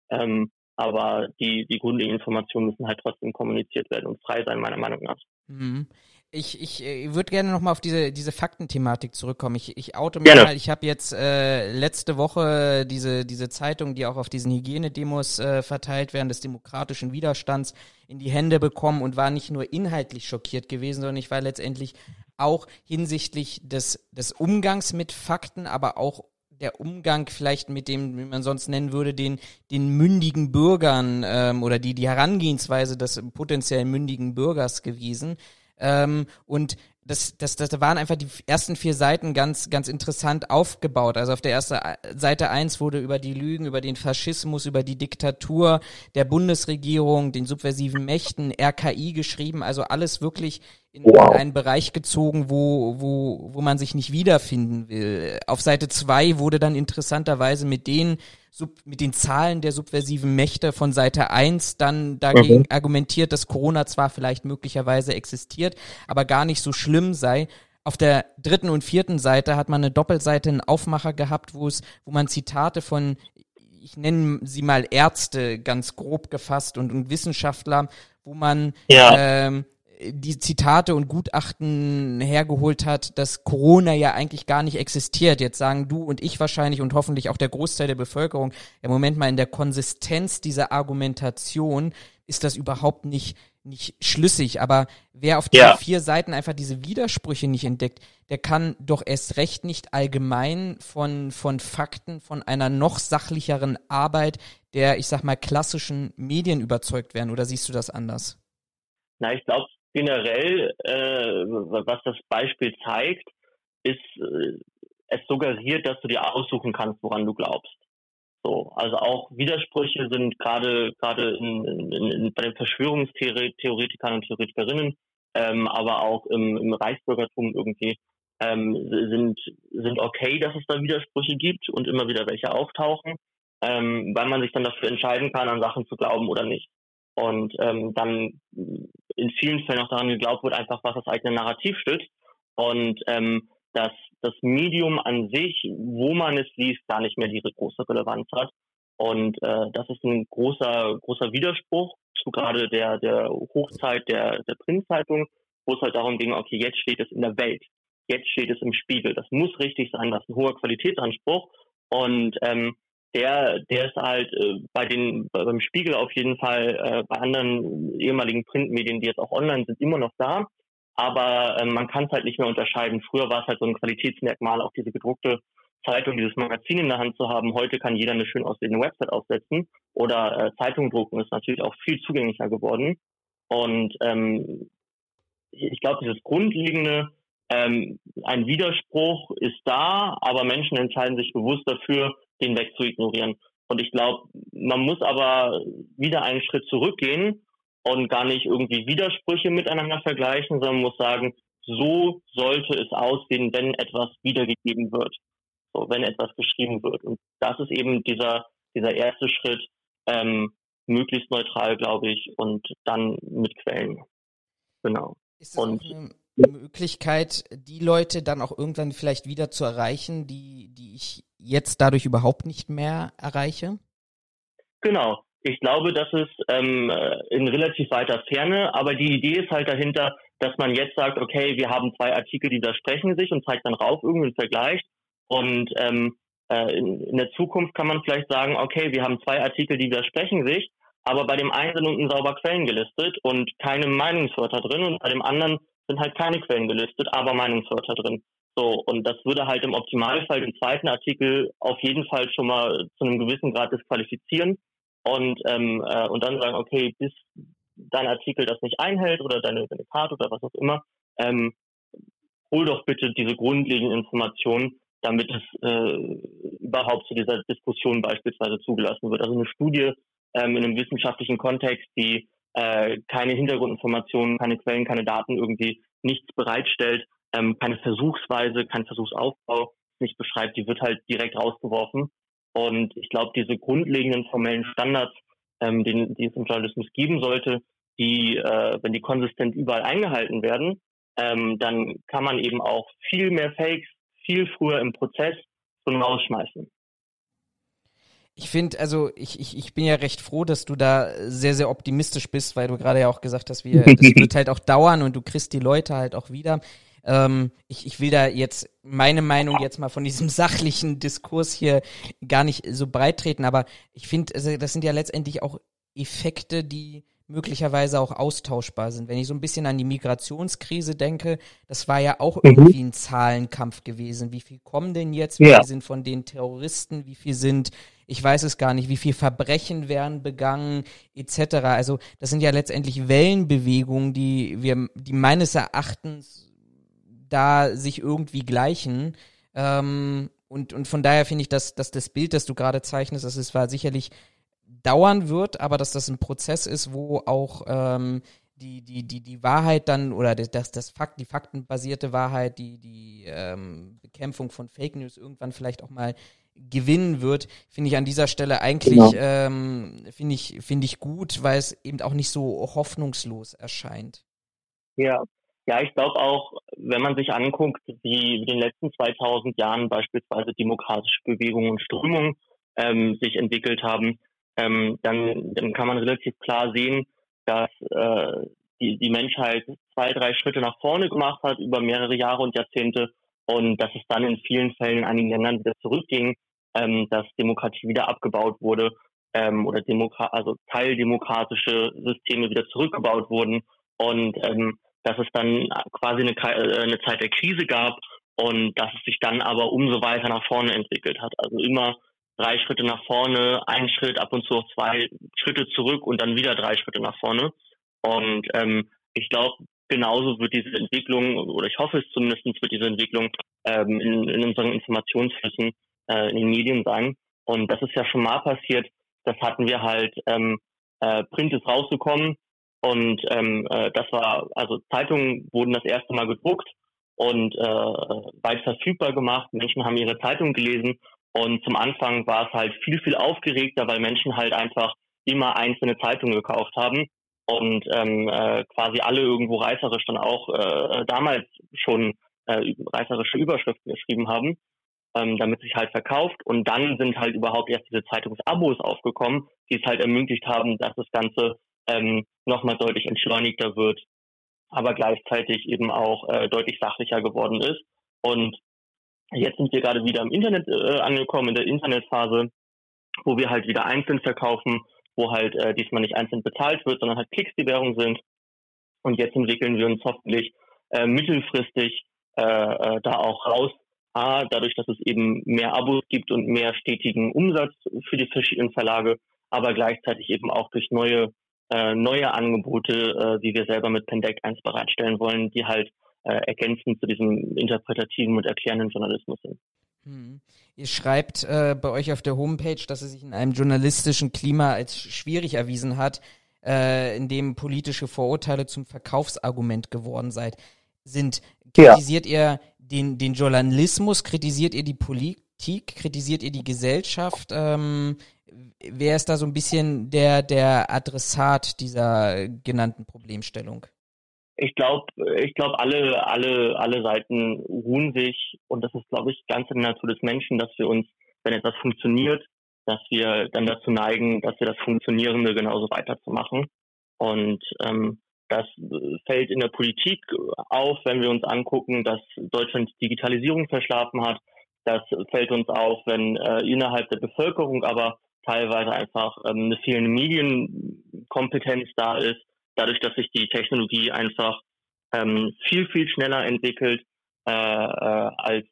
Ähm, aber die, die Informationen müssen halt trotzdem kommuniziert werden und frei sein, meiner Meinung nach. Mhm. Ich, ich, ich äh, würde gerne nochmal auf diese, diese Faktenthematik zurückkommen. Ich, ich oute mich mal, ich habe jetzt äh, letzte Woche diese, diese Zeitung, die auch auf diesen Hygienedemos äh, verteilt werden, des demokratischen Widerstands, in die Hände bekommen und war nicht nur inhaltlich schockiert gewesen, sondern ich war letztendlich auch hinsichtlich des, des Umgangs mit Fakten, aber auch der Umgang vielleicht mit dem, wie man sonst nennen würde, den, den mündigen Bürgern ähm, oder die, die Herangehensweise des potenziell mündigen Bürgers gewesen. Ähm, und das, das, das waren einfach die ersten vier Seiten ganz, ganz interessant aufgebaut. Also auf der ersten Seite eins wurde über die Lügen, über den Faschismus, über die Diktatur der Bundesregierung, den subversiven Mächten, RKI geschrieben. Also alles wirklich in, wow. in einen Bereich gezogen, wo, wo, wo man sich nicht wiederfinden will. Auf Seite zwei wurde dann interessanterweise mit den mit den Zahlen der subversiven Mächte von Seite 1 dann dagegen mhm. argumentiert, dass Corona zwar vielleicht möglicherweise existiert, aber gar nicht so schlimm sei. Auf der dritten und vierten Seite hat man eine Doppelseite, einen Aufmacher gehabt, wo es, wo man Zitate von, ich nenne sie mal Ärzte, ganz grob gefasst und, und Wissenschaftler, wo man ja. ähm, die Zitate und Gutachten hergeholt hat, dass Corona ja eigentlich gar nicht existiert. Jetzt sagen du und ich wahrscheinlich und hoffentlich auch der Großteil der Bevölkerung, im Moment mal in der Konsistenz dieser Argumentation ist das überhaupt nicht, nicht schlüssig. Aber wer auf ja. vier Seiten einfach diese Widersprüche nicht entdeckt, der kann doch erst recht nicht allgemein von, von Fakten, von einer noch sachlicheren Arbeit der, ich sag mal, klassischen Medien überzeugt werden. Oder siehst du das anders? Na, ich glaube, generell, äh, was das Beispiel zeigt, ist, äh, es suggeriert, dass du dir aussuchen kannst, woran du glaubst. So, also auch Widersprüche sind gerade gerade bei den Verschwörungstheoretikern und Theoretikerinnen, ähm, aber auch im, im Reichsbürgertum irgendwie ähm, sind sind okay, dass es da Widersprüche gibt und immer wieder welche auftauchen, ähm, weil man sich dann dafür entscheiden kann, an Sachen zu glauben oder nicht und ähm, dann in vielen Fällen auch daran geglaubt wird, einfach was das eigene Narrativ stützt und ähm, dass das Medium an sich, wo man es liest, gar nicht mehr diese große Relevanz hat. Und äh, das ist ein großer, großer Widerspruch zu gerade der, der Hochzeit der, der Printzeitung, wo es halt darum ging, okay, jetzt steht es in der Welt, jetzt steht es im Spiegel. Das muss richtig sein, das ist ein hoher Qualitätsanspruch. Und ähm, der, der ist halt äh, bei den beim Spiegel auf jeden Fall, äh, bei anderen ehemaligen Printmedien, die jetzt auch online sind, immer noch da. Aber äh, man kann es halt nicht mehr unterscheiden. Früher war es halt so ein Qualitätsmerkmal, auch diese gedruckte Zeitung, dieses Magazin in der Hand zu haben. Heute kann jeder eine schön aussehende Website aufsetzen oder äh, Zeitung drucken ist natürlich auch viel zugänglicher geworden. Und ähm, ich glaube, dieses grundlegende, ähm, ein Widerspruch ist da, aber Menschen entscheiden sich bewusst dafür, den weg zu ignorieren. Und ich glaube, man muss aber wieder einen Schritt zurückgehen und gar nicht irgendwie Widersprüche miteinander vergleichen, sondern muss sagen, so sollte es aussehen, wenn etwas wiedergegeben wird, so wenn etwas geschrieben wird. Und das ist eben dieser dieser erste Schritt, ähm, möglichst neutral, glaube ich, und dann mit Quellen. Genau. Ist das und Möglichkeit, die Leute dann auch irgendwann vielleicht wieder zu erreichen, die, die ich jetzt dadurch überhaupt nicht mehr erreiche? Genau. Ich glaube, das ist ähm, in relativ weiter Ferne, aber die Idee ist halt dahinter, dass man jetzt sagt, okay, wir haben zwei Artikel, die widersprechen sich und zeigt dann rauf irgendwie einen Vergleich. Und ähm, äh, in, in der Zukunft kann man vielleicht sagen, okay, wir haben zwei Artikel, die widersprechen sich, aber bei dem einen sind unten sauber Quellen gelistet und keine Meinungswörter drin und bei dem anderen sind halt keine Quellen gelistet, aber Meinungswörter drin. So, und das würde halt im Optimalfall den zweiten Artikel auf jeden Fall schon mal zu einem gewissen Grad disqualifizieren und, ähm, äh, und dann sagen, okay, bis dein Artikel das nicht einhält oder deine, deine Karte oder was auch immer, ähm, hol doch bitte diese grundlegenden Informationen, damit es äh, überhaupt zu dieser Diskussion beispielsweise zugelassen wird. Also eine Studie ähm, in einem wissenschaftlichen Kontext, die äh, keine Hintergrundinformationen, keine Quellen, keine Daten irgendwie nichts bereitstellt, ähm, keine Versuchsweise, kein Versuchsaufbau nicht beschreibt, die wird halt direkt rausgeworfen. Und ich glaube, diese grundlegenden formellen Standards, ähm, den, die es im Journalismus geben sollte, die, äh, wenn die konsistent überall eingehalten werden, ähm, dann kann man eben auch viel mehr Fakes viel früher im Prozess schon rausschmeißen. Ich finde, also ich, ich, ich bin ja recht froh, dass du da sehr, sehr optimistisch bist, weil du gerade ja auch gesagt hast, wir, das wird halt auch dauern und du kriegst die Leute halt auch wieder. Ähm, ich, ich will da jetzt meine Meinung jetzt mal von diesem sachlichen Diskurs hier gar nicht so breit treten, aber ich finde, also das sind ja letztendlich auch Effekte, die möglicherweise auch austauschbar sind. Wenn ich so ein bisschen an die Migrationskrise denke, das war ja auch mhm. irgendwie ein Zahlenkampf gewesen. Wie viel kommen denn jetzt? Wie ja. viel sind von den Terroristen? Wie viel sind, ich weiß es gar nicht, wie viel Verbrechen werden begangen, etc. Also das sind ja letztendlich Wellenbewegungen, die wir, die meines Erachtens da sich irgendwie gleichen. Ähm, und, und von daher finde ich, dass, dass das Bild, das du gerade zeichnest, dass es zwar sicherlich dauern wird, aber dass das ein Prozess ist, wo auch ähm, die, die, die, die Wahrheit dann oder das, das Fakt, die faktenbasierte Wahrheit, die, die ähm, Bekämpfung von Fake News irgendwann vielleicht auch mal gewinnen wird, finde ich an dieser Stelle eigentlich, genau. ähm, finde ich, finde ich gut, weil es eben auch nicht so hoffnungslos erscheint. Ja, ja, ich glaube auch, wenn man sich anguckt, wie in den letzten 2000 Jahren beispielsweise demokratische Bewegungen und Strömungen ähm, sich entwickelt haben, ähm, dann, dann kann man relativ klar sehen, dass äh, die, die Menschheit zwei, drei Schritte nach vorne gemacht hat über mehrere Jahre und Jahrzehnte und dass es dann in vielen Fällen in einigen Ländern wieder zurückging, ähm, dass Demokratie wieder abgebaut wurde ähm, oder Demokra also teildemokratische Systeme wieder zurückgebaut wurden und ähm, dass es dann quasi eine, äh, eine Zeit der Krise gab und dass es sich dann aber umso weiter nach vorne entwickelt hat. Also immer drei Schritte nach vorne, ein Schritt, ab und zu auch zwei Schritte zurück und dann wieder drei Schritte nach vorne. Und ähm, ich glaube, genauso wird diese Entwicklung, oder ich hoffe es zumindest, wird diese Entwicklung ähm, in, in unseren Informationsflüssen äh, in den Medien sein. Und das ist ja schon mal passiert. Das hatten wir halt, ähm, äh, Print ist rausgekommen, und ähm, äh, das war, also Zeitungen wurden das erste Mal gedruckt und äh, weit verfügbar gemacht. Menschen haben ihre Zeitung gelesen und zum Anfang war es halt viel, viel aufgeregter, weil Menschen halt einfach immer einzelne Zeitungen gekauft haben und ähm, äh, quasi alle irgendwo reißerisch dann auch äh, damals schon äh, reißerische Überschriften geschrieben haben, ähm, damit sich halt verkauft. Und dann sind halt überhaupt erst diese Zeitungsabos aufgekommen, die es halt ermöglicht haben, dass das Ganze ähm, nochmal deutlich entschleunigter wird, aber gleichzeitig eben auch äh, deutlich sachlicher geworden ist. Und jetzt sind wir gerade wieder im Internet äh, angekommen, in der Internetphase, wo wir halt wieder einzeln verkaufen, wo halt äh, diesmal nicht einzeln bezahlt wird, sondern halt Klicks die Währung sind. Und jetzt entwickeln wir uns hoffentlich äh, mittelfristig äh, äh, da auch raus. A, dadurch, dass es eben mehr Abos gibt und mehr stetigen Umsatz für die verschiedenen Verlage, aber gleichzeitig eben auch durch neue äh, neue Angebote, äh, wie wir selber mit Pendec 1 bereitstellen wollen, die halt äh, ergänzend zu diesem interpretativen und erklärenden Journalismus sind. Hm. Ihr schreibt äh, bei euch auf der Homepage, dass es sich in einem journalistischen Klima als schwierig erwiesen hat, äh, in dem politische Vorurteile zum Verkaufsargument geworden seid. Sind kritisiert ja. ihr den, den Journalismus, kritisiert ihr die Politik, kritisiert ihr die Gesellschaft? Ähm, wer ist da so ein bisschen der, der Adressat dieser genannten Problemstellung? Ich glaube, ich glaube, alle, alle, alle Seiten ruhen sich und das ist, glaube ich, ganz in der Natur des Menschen, dass wir uns, wenn etwas funktioniert, dass wir dann dazu neigen, dass wir das Funktionierende genauso weiterzumachen. Und ähm, das fällt in der Politik auf, wenn wir uns angucken, dass Deutschland Digitalisierung verschlafen hat. Das fällt uns auf, wenn äh, innerhalb der Bevölkerung aber teilweise einfach ähm, eine fehlende Medienkompetenz da ist, dadurch, dass sich die Technologie einfach ähm, viel, viel schneller entwickelt äh, äh, als,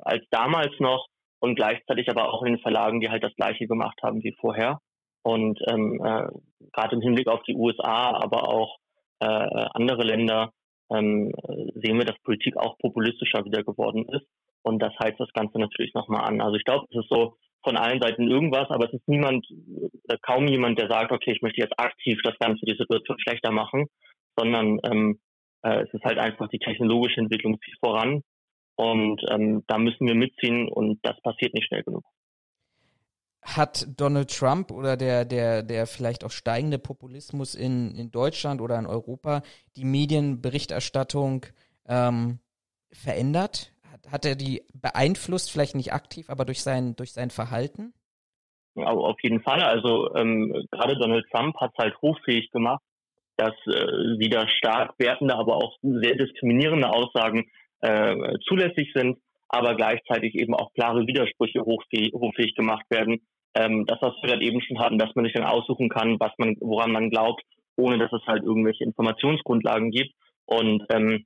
als damals noch und gleichzeitig aber auch in den Verlagen, die halt das gleiche gemacht haben wie vorher. Und ähm, äh, gerade im Hinblick auf die USA, aber auch äh, andere Länder ähm, sehen wir, dass Politik auch populistischer wieder geworden ist. Und das heizt das Ganze natürlich nochmal an. Also ich glaube, es ist so von allen Seiten irgendwas, aber es ist niemand, kaum jemand, der sagt, okay, ich möchte jetzt aktiv das Ganze, die Situation schlechter machen, sondern ähm, äh, es ist halt einfach die technologische Entwicklung zieht voran und ähm, da müssen wir mitziehen und das passiert nicht schnell genug. Hat Donald Trump oder der, der, der vielleicht auch steigende Populismus in, in Deutschland oder in Europa die Medienberichterstattung ähm, verändert? Hat er die beeinflusst, vielleicht nicht aktiv, aber durch sein, durch sein Verhalten? Auf jeden Fall. Also ähm, gerade Donald Trump hat es halt hochfähig gemacht, dass äh, wieder stark wertende, aber auch sehr diskriminierende Aussagen äh, zulässig sind, aber gleichzeitig eben auch klare Widersprüche hochfähig, hochfähig gemacht werden. Ähm, das, was wir dann eben schon hatten, dass man sich dann aussuchen kann, was man, woran man glaubt ohne dass es halt irgendwelche Informationsgrundlagen gibt. Und ähm,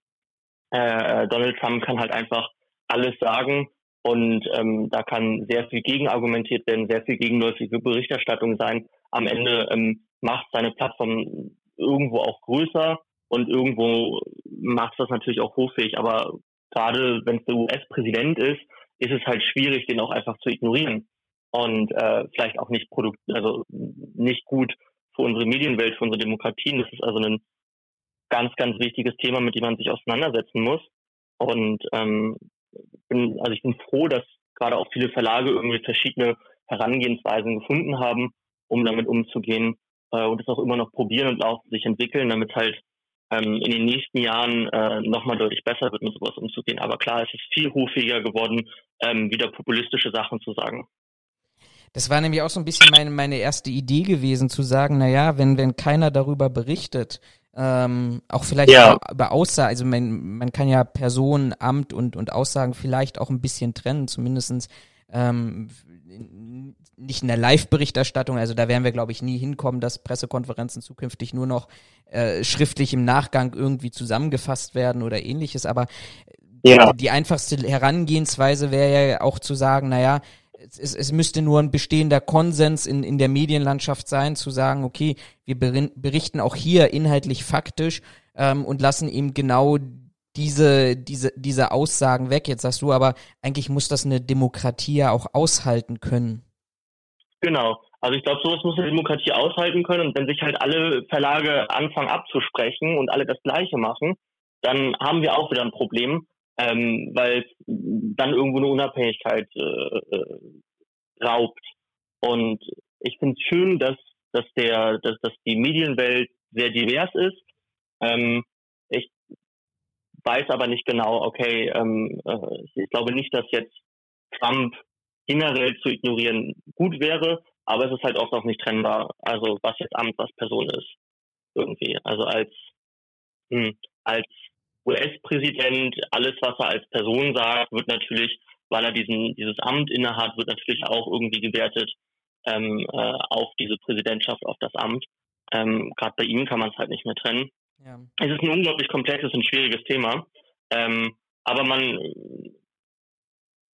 äh, Donald Trump kann halt einfach alles sagen und ähm, da kann sehr viel gegenargumentiert werden, sehr viel gegenläufige Berichterstattung sein. Am Ende ähm, macht seine Plattform irgendwo auch größer und irgendwo macht das natürlich auch hochfähig. Aber gerade wenn es der US-Präsident ist, ist es halt schwierig, den auch einfach zu ignorieren und äh, vielleicht auch nicht produkt, also nicht gut für unsere Medienwelt, für unsere Demokratien. Das ist also ein ganz, ganz wichtiges Thema, mit dem man sich auseinandersetzen muss. Und ähm, bin, also ich bin froh, dass gerade auch viele Verlage irgendwie verschiedene Herangehensweisen gefunden haben, um damit umzugehen äh, und es auch immer noch probieren und auch sich entwickeln, damit halt ähm, in den nächsten Jahren äh, nochmal deutlich besser wird, mit sowas umzugehen. Aber klar, es ist viel hochfähiger geworden, ähm, wieder populistische Sachen zu sagen. Das war nämlich auch so ein bisschen meine, meine erste Idee gewesen, zu sagen, na ja, wenn, wenn keiner darüber berichtet, ähm, auch vielleicht ja. über Aussagen, also man, man kann ja Person, Amt und, und Aussagen vielleicht auch ein bisschen trennen, zumindestens ähm, nicht in der Live-Berichterstattung, also da werden wir, glaube ich, nie hinkommen, dass Pressekonferenzen zukünftig nur noch äh, schriftlich im Nachgang irgendwie zusammengefasst werden oder ähnliches, aber ja. die, die einfachste Herangehensweise wäre ja auch zu sagen, naja, es, es müsste nur ein bestehender Konsens in, in der Medienlandschaft sein, zu sagen, okay, wir berichten auch hier inhaltlich faktisch ähm, und lassen eben genau diese, diese, diese Aussagen weg. Jetzt sagst du aber, eigentlich muss das eine Demokratie ja auch aushalten können. Genau. Also ich glaube, sowas muss eine Demokratie aushalten können und wenn sich halt alle Verlage anfangen abzusprechen und alle das Gleiche machen, dann haben wir auch wieder ein Problem ähm, weil dann irgendwo eine Unabhängigkeit äh, äh, raubt. Und ich finde es schön, dass, dass, der, dass, dass die Medienwelt sehr divers ist. Ähm, ich weiß aber nicht genau, okay, ähm, äh, ich glaube nicht, dass jetzt Trump generell zu ignorieren gut wäre, aber es ist halt oft auch nicht trennbar, also was jetzt Amt, was Person ist. Irgendwie. Also als, hm, als US-Präsident, alles, was er als Person sagt, wird natürlich, weil er diesen, dieses Amt innehat, wird natürlich auch irgendwie gewertet ähm, äh, auf diese Präsidentschaft, auf das Amt. Ähm, Gerade bei ihm kann man es halt nicht mehr trennen. Ja. Es ist ein unglaublich komplexes und schwieriges Thema. Ähm, aber man,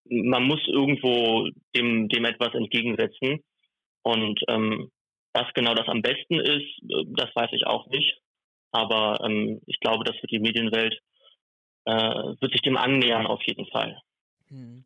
man muss irgendwo dem, dem etwas entgegensetzen. Und ähm, was genau das am besten ist, äh, das weiß ich auch nicht. Aber ähm, ich glaube, dass die Medienwelt äh, wird sich dem annähern auf jeden Fall. Hm.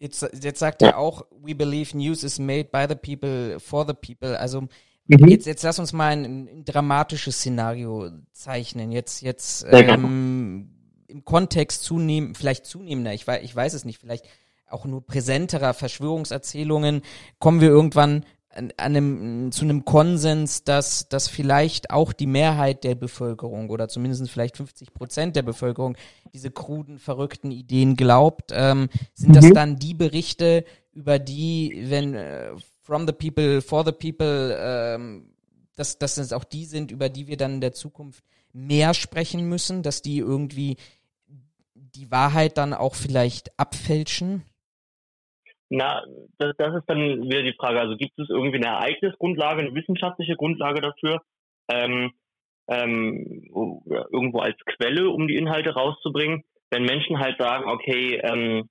Jetzt, jetzt sagt er auch, we believe news is made by the people, for the people. Also mhm. jetzt, jetzt lass uns mal ein, ein, dramatisches Szenario zeichnen. Jetzt, jetzt ähm, im Kontext zunehmen, vielleicht zunehmender, ich weiß, ich weiß es nicht, vielleicht auch nur präsenterer Verschwörungserzählungen, kommen wir irgendwann an einem, zu einem Konsens, dass, dass vielleicht auch die Mehrheit der Bevölkerung oder zumindest vielleicht 50 Prozent der Bevölkerung diese kruden, verrückten Ideen glaubt. Ähm, sind mhm. das dann die Berichte, über die, wenn äh, from the people, for the people, ähm, dass, dass es auch die sind, über die wir dann in der Zukunft mehr sprechen müssen, dass die irgendwie die Wahrheit dann auch vielleicht abfälschen? Na, das, das ist dann wieder die Frage. Also gibt es irgendwie eine Ereignisgrundlage, eine wissenschaftliche Grundlage dafür, ähm, ähm, irgendwo als Quelle, um die Inhalte rauszubringen? Wenn Menschen halt sagen, okay, ähm,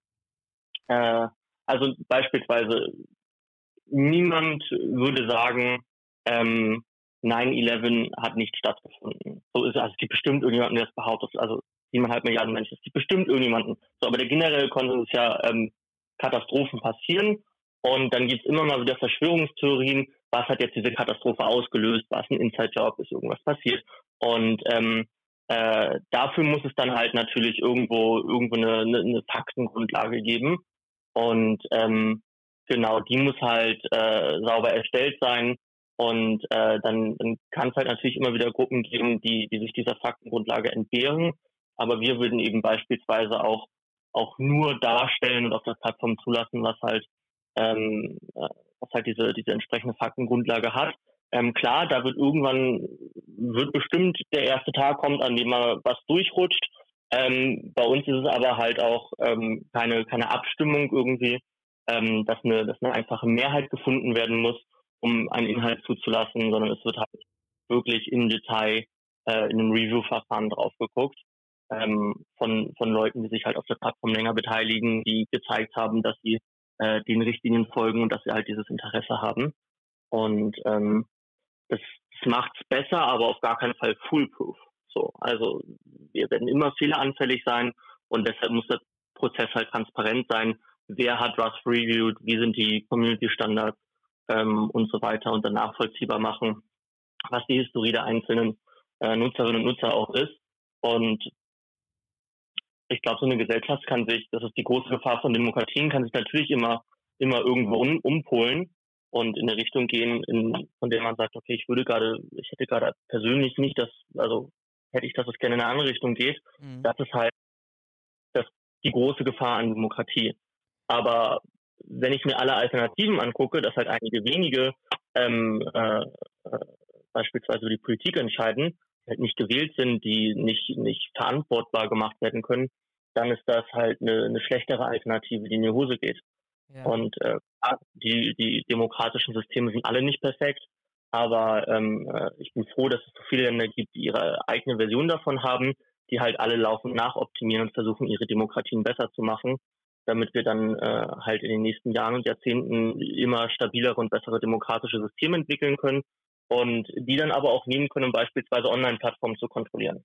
äh, also beispielsweise niemand würde sagen, ähm, 9-11 hat nicht stattgefunden. So ist also es gibt bestimmt irgendjemanden, der das behauptet. Also siebeneinhalb Milliarden Menschen. Es gibt bestimmt irgendjemanden. So, aber der generelle Konsens ist ja, ähm, Katastrophen passieren. Und dann gibt es immer mal wieder Verschwörungstheorien, was hat jetzt diese Katastrophe ausgelöst, was ein Inside-Job ist, irgendwas passiert. Und ähm, äh, dafür muss es dann halt natürlich irgendwo irgendwo eine, eine, eine Faktengrundlage geben. Und ähm, genau, die muss halt äh, sauber erstellt sein. Und äh, dann, dann kann es halt natürlich immer wieder Gruppen geben, die, die sich dieser Faktengrundlage entbehren. Aber wir würden eben beispielsweise auch auch nur darstellen und auf der Plattform zulassen, was halt, ähm, äh, was halt diese, diese entsprechende Faktengrundlage hat. Ähm, klar, da wird irgendwann, wird bestimmt der erste Tag kommt, an dem mal was durchrutscht. Ähm, bei uns ist es aber halt auch ähm, keine, keine Abstimmung irgendwie, ähm, dass, eine, dass eine einfache Mehrheit gefunden werden muss, um einen Inhalt zuzulassen, sondern es wird halt wirklich im Detail äh, in einem Review-Verfahren drauf geguckt ähm, von, von Leuten, die sich halt auf der Plattform länger beteiligen, die gezeigt haben, dass sie äh, den Richtlinien folgen und dass sie halt dieses Interesse haben. Und ähm, das, das macht es besser, aber auf gar keinen Fall foolproof. So, also wir werden immer fehleranfällig sein und deshalb muss der Prozess halt transparent sein. Wer hat was reviewed? Wie sind die Community Standards ähm, und so weiter und dann nachvollziehbar machen, was die Historie der einzelnen äh, Nutzerinnen und Nutzer auch ist. Und ich glaube, so eine Gesellschaft kann sich, das ist die große Gefahr von Demokratien, kann sich natürlich immer, immer irgendwo um, umpolen und in eine Richtung gehen, in, von der man sagt, okay, ich würde gerade, ich hätte gerade persönlich nicht das, also hätte ich, dass es gerne in eine andere Richtung geht. Mhm. Das ist halt das, die große Gefahr an Demokratie. Aber wenn ich mir alle Alternativen angucke, dass halt einige wenige ähm, äh, äh, beispielsweise die Politik entscheiden, halt nicht gewählt sind, die nicht, nicht verantwortbar gemacht werden können, dann ist das halt eine, eine schlechtere Alternative, die in die Hose geht. Ja. Und äh, die, die demokratischen Systeme sind alle nicht perfekt, aber ähm, äh, ich bin froh, dass es so viele Länder gibt, die ihre eigene Version davon haben, die halt alle laufend nachoptimieren und versuchen, ihre Demokratien besser zu machen, damit wir dann äh, halt in den nächsten Jahren und Jahrzehnten immer stabilere und bessere demokratische Systeme entwickeln können und die dann aber auch nehmen können, um beispielsweise Online-Plattformen zu kontrollieren.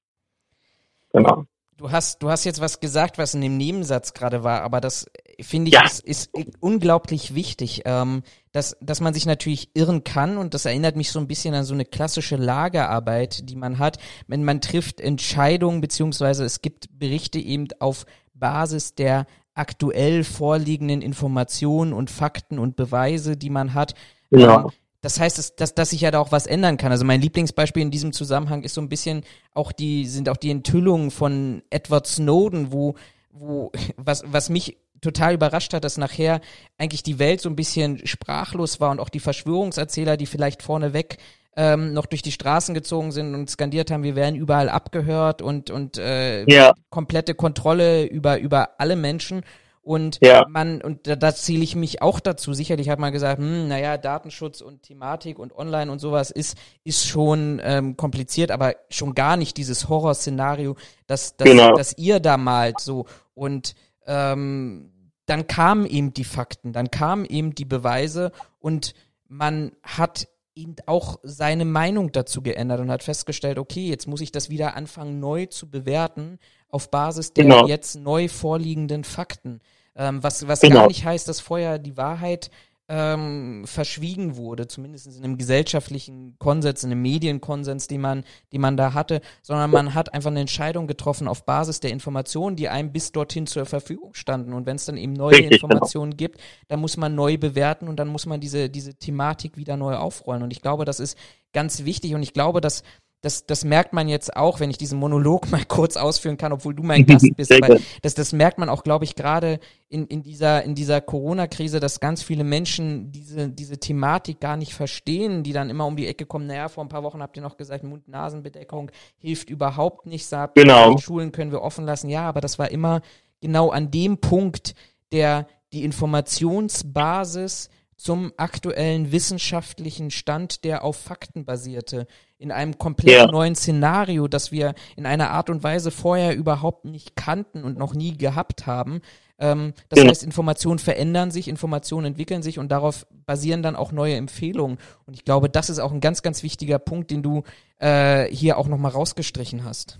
Genau. Du hast, du hast jetzt was gesagt, was in dem Nebensatz gerade war, aber das finde ich ja. ist, ist unglaublich wichtig, ähm, dass, dass man sich natürlich irren kann und das erinnert mich so ein bisschen an so eine klassische Lagerarbeit, die man hat, wenn man trifft Entscheidungen beziehungsweise es gibt Berichte eben auf Basis der aktuell vorliegenden Informationen und Fakten und Beweise, die man hat. Ja. Ähm, das heißt, dass, dass, dass sich ja da auch was ändern kann. Also mein Lieblingsbeispiel in diesem Zusammenhang ist so ein bisschen auch die, sind auch die Enthüllungen von Edward Snowden, wo, wo, was, was mich total überrascht hat, dass nachher eigentlich die Welt so ein bisschen sprachlos war und auch die Verschwörungserzähler, die vielleicht vorneweg ähm, noch durch die Straßen gezogen sind und skandiert haben, wir werden überall abgehört und, und äh, ja. komplette Kontrolle über, über alle Menschen. Und ja. man, und da, da zähle ich mich auch dazu. Sicherlich hat man gesagt, hm, naja, Datenschutz und Thematik und Online und sowas ist, ist schon ähm, kompliziert, aber schon gar nicht dieses Horrorszenario, dass, dass, genau. dass ihr da malt so. Und ähm, dann kamen eben die Fakten, dann kamen eben die Beweise und man hat eben auch seine Meinung dazu geändert und hat festgestellt, okay, jetzt muss ich das wieder anfangen neu zu bewerten auf Basis der genau. jetzt neu vorliegenden Fakten. Ähm, was was genau. gar nicht heißt, dass vorher die Wahrheit ähm, verschwiegen wurde, zumindest in einem gesellschaftlichen Konsens, in einem Medienkonsens, den man, den man da hatte, sondern man hat einfach eine Entscheidung getroffen auf Basis der Informationen, die einem bis dorthin zur Verfügung standen. Und wenn es dann eben neue Richtig, genau. Informationen genau. gibt, dann muss man neu bewerten und dann muss man diese, diese Thematik wieder neu aufrollen. Und ich glaube, das ist ganz wichtig und ich glaube, dass das, das merkt man jetzt auch, wenn ich diesen Monolog mal kurz ausführen kann, obwohl du mein Gast bist. weil das, das merkt man auch, glaube ich, gerade in, in dieser, in dieser Corona-Krise, dass ganz viele Menschen diese, diese Thematik gar nicht verstehen, die dann immer um die Ecke kommen. Naja, vor ein paar Wochen habt ihr noch gesagt, Mund-Nasen-Bedeckung hilft überhaupt nicht. Sagt, genau. Die Schulen können wir offen lassen. Ja, aber das war immer genau an dem Punkt, der die Informationsbasis zum aktuellen wissenschaftlichen Stand, der auf Fakten basierte, in einem komplett ja. neuen Szenario, das wir in einer Art und Weise vorher überhaupt nicht kannten und noch nie gehabt haben. Ähm, das ja. heißt, Informationen verändern sich, Informationen entwickeln sich und darauf basieren dann auch neue Empfehlungen. Und ich glaube, das ist auch ein ganz, ganz wichtiger Punkt, den du äh, hier auch nochmal rausgestrichen hast.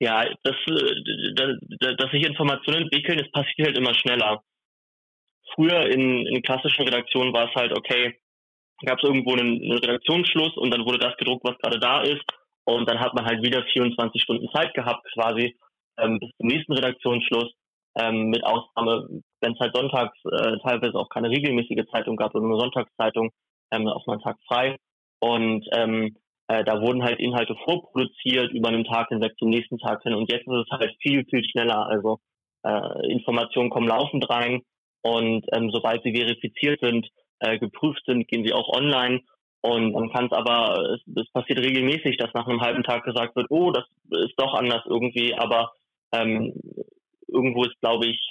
Ja, das, äh, dass, dass sich Informationen entwickeln, das passiert halt immer schneller früher in, in klassischen Redaktionen war es halt, okay, gab es irgendwo einen, einen Redaktionsschluss und dann wurde das gedruckt, was gerade da ist. Und dann hat man halt wieder 24 Stunden Zeit gehabt, quasi ähm, bis zum nächsten Redaktionsschluss. Ähm, mit Ausnahme, wenn es halt sonntags äh, teilweise auch keine regelmäßige Zeitung gab oder nur Sonntagszeitung, ähm, auf einen Tag frei. Und ähm, äh, da wurden halt Inhalte vorproduziert über einen Tag hinweg zum nächsten Tag hin. Und jetzt ist es halt viel, viel schneller. Also äh, Informationen kommen laufend rein. Und ähm, sobald sie verifiziert sind, äh, geprüft sind, gehen sie auch online. Und dann kann es aber, es, passiert regelmäßig, dass nach einem halben Tag gesagt wird, oh, das ist doch anders irgendwie. Aber ähm, irgendwo ist, glaube ich,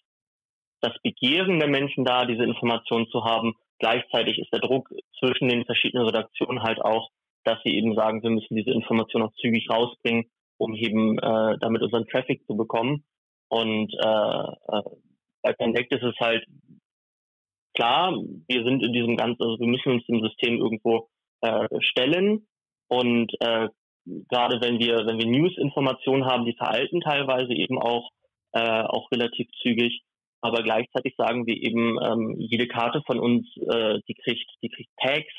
das Begehren der Menschen da, diese Informationen zu haben. Gleichzeitig ist der Druck zwischen den verschiedenen Redaktionen halt auch dass sie eben sagen, wir müssen diese Information auch zügig rausbringen, um eben äh, damit unseren Traffic zu bekommen. Und äh, äh, bei Connect ist es halt klar, wir sind in diesem ganzen, also wir müssen uns dem System irgendwo äh, stellen und äh, gerade wenn wir wenn wir News-Informationen haben, die veralten teilweise eben auch äh, auch relativ zügig, aber gleichzeitig sagen wir eben ähm, jede Karte von uns, äh, die kriegt die kriegt Tags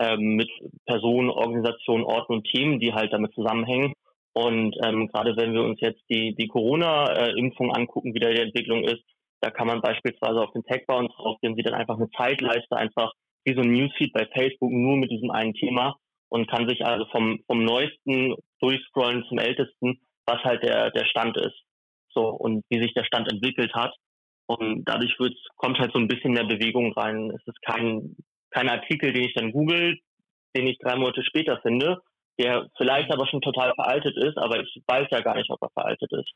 ähm, mit Personen, Organisationen, Orten und Themen, die halt damit zusammenhängen. Und ähm, gerade wenn wir uns jetzt die, die Corona-Impfung angucken, wie da die Entwicklung ist, da kann man beispielsweise auf den Tag bei uns draufgehen, sieht dann einfach eine Zeitleiste, einfach wie so ein Newsfeed bei Facebook, nur mit diesem einen Thema und kann sich also vom, vom neuesten durchscrollen zum ältesten, was halt der, der Stand ist. So, und wie sich der Stand entwickelt hat. Und dadurch wird's, kommt halt so ein bisschen mehr Bewegung rein. Es ist kein, kein Artikel, den ich dann google, den ich drei Monate später finde, der vielleicht aber schon total veraltet ist, aber ich weiß ja gar nicht, ob er veraltet ist.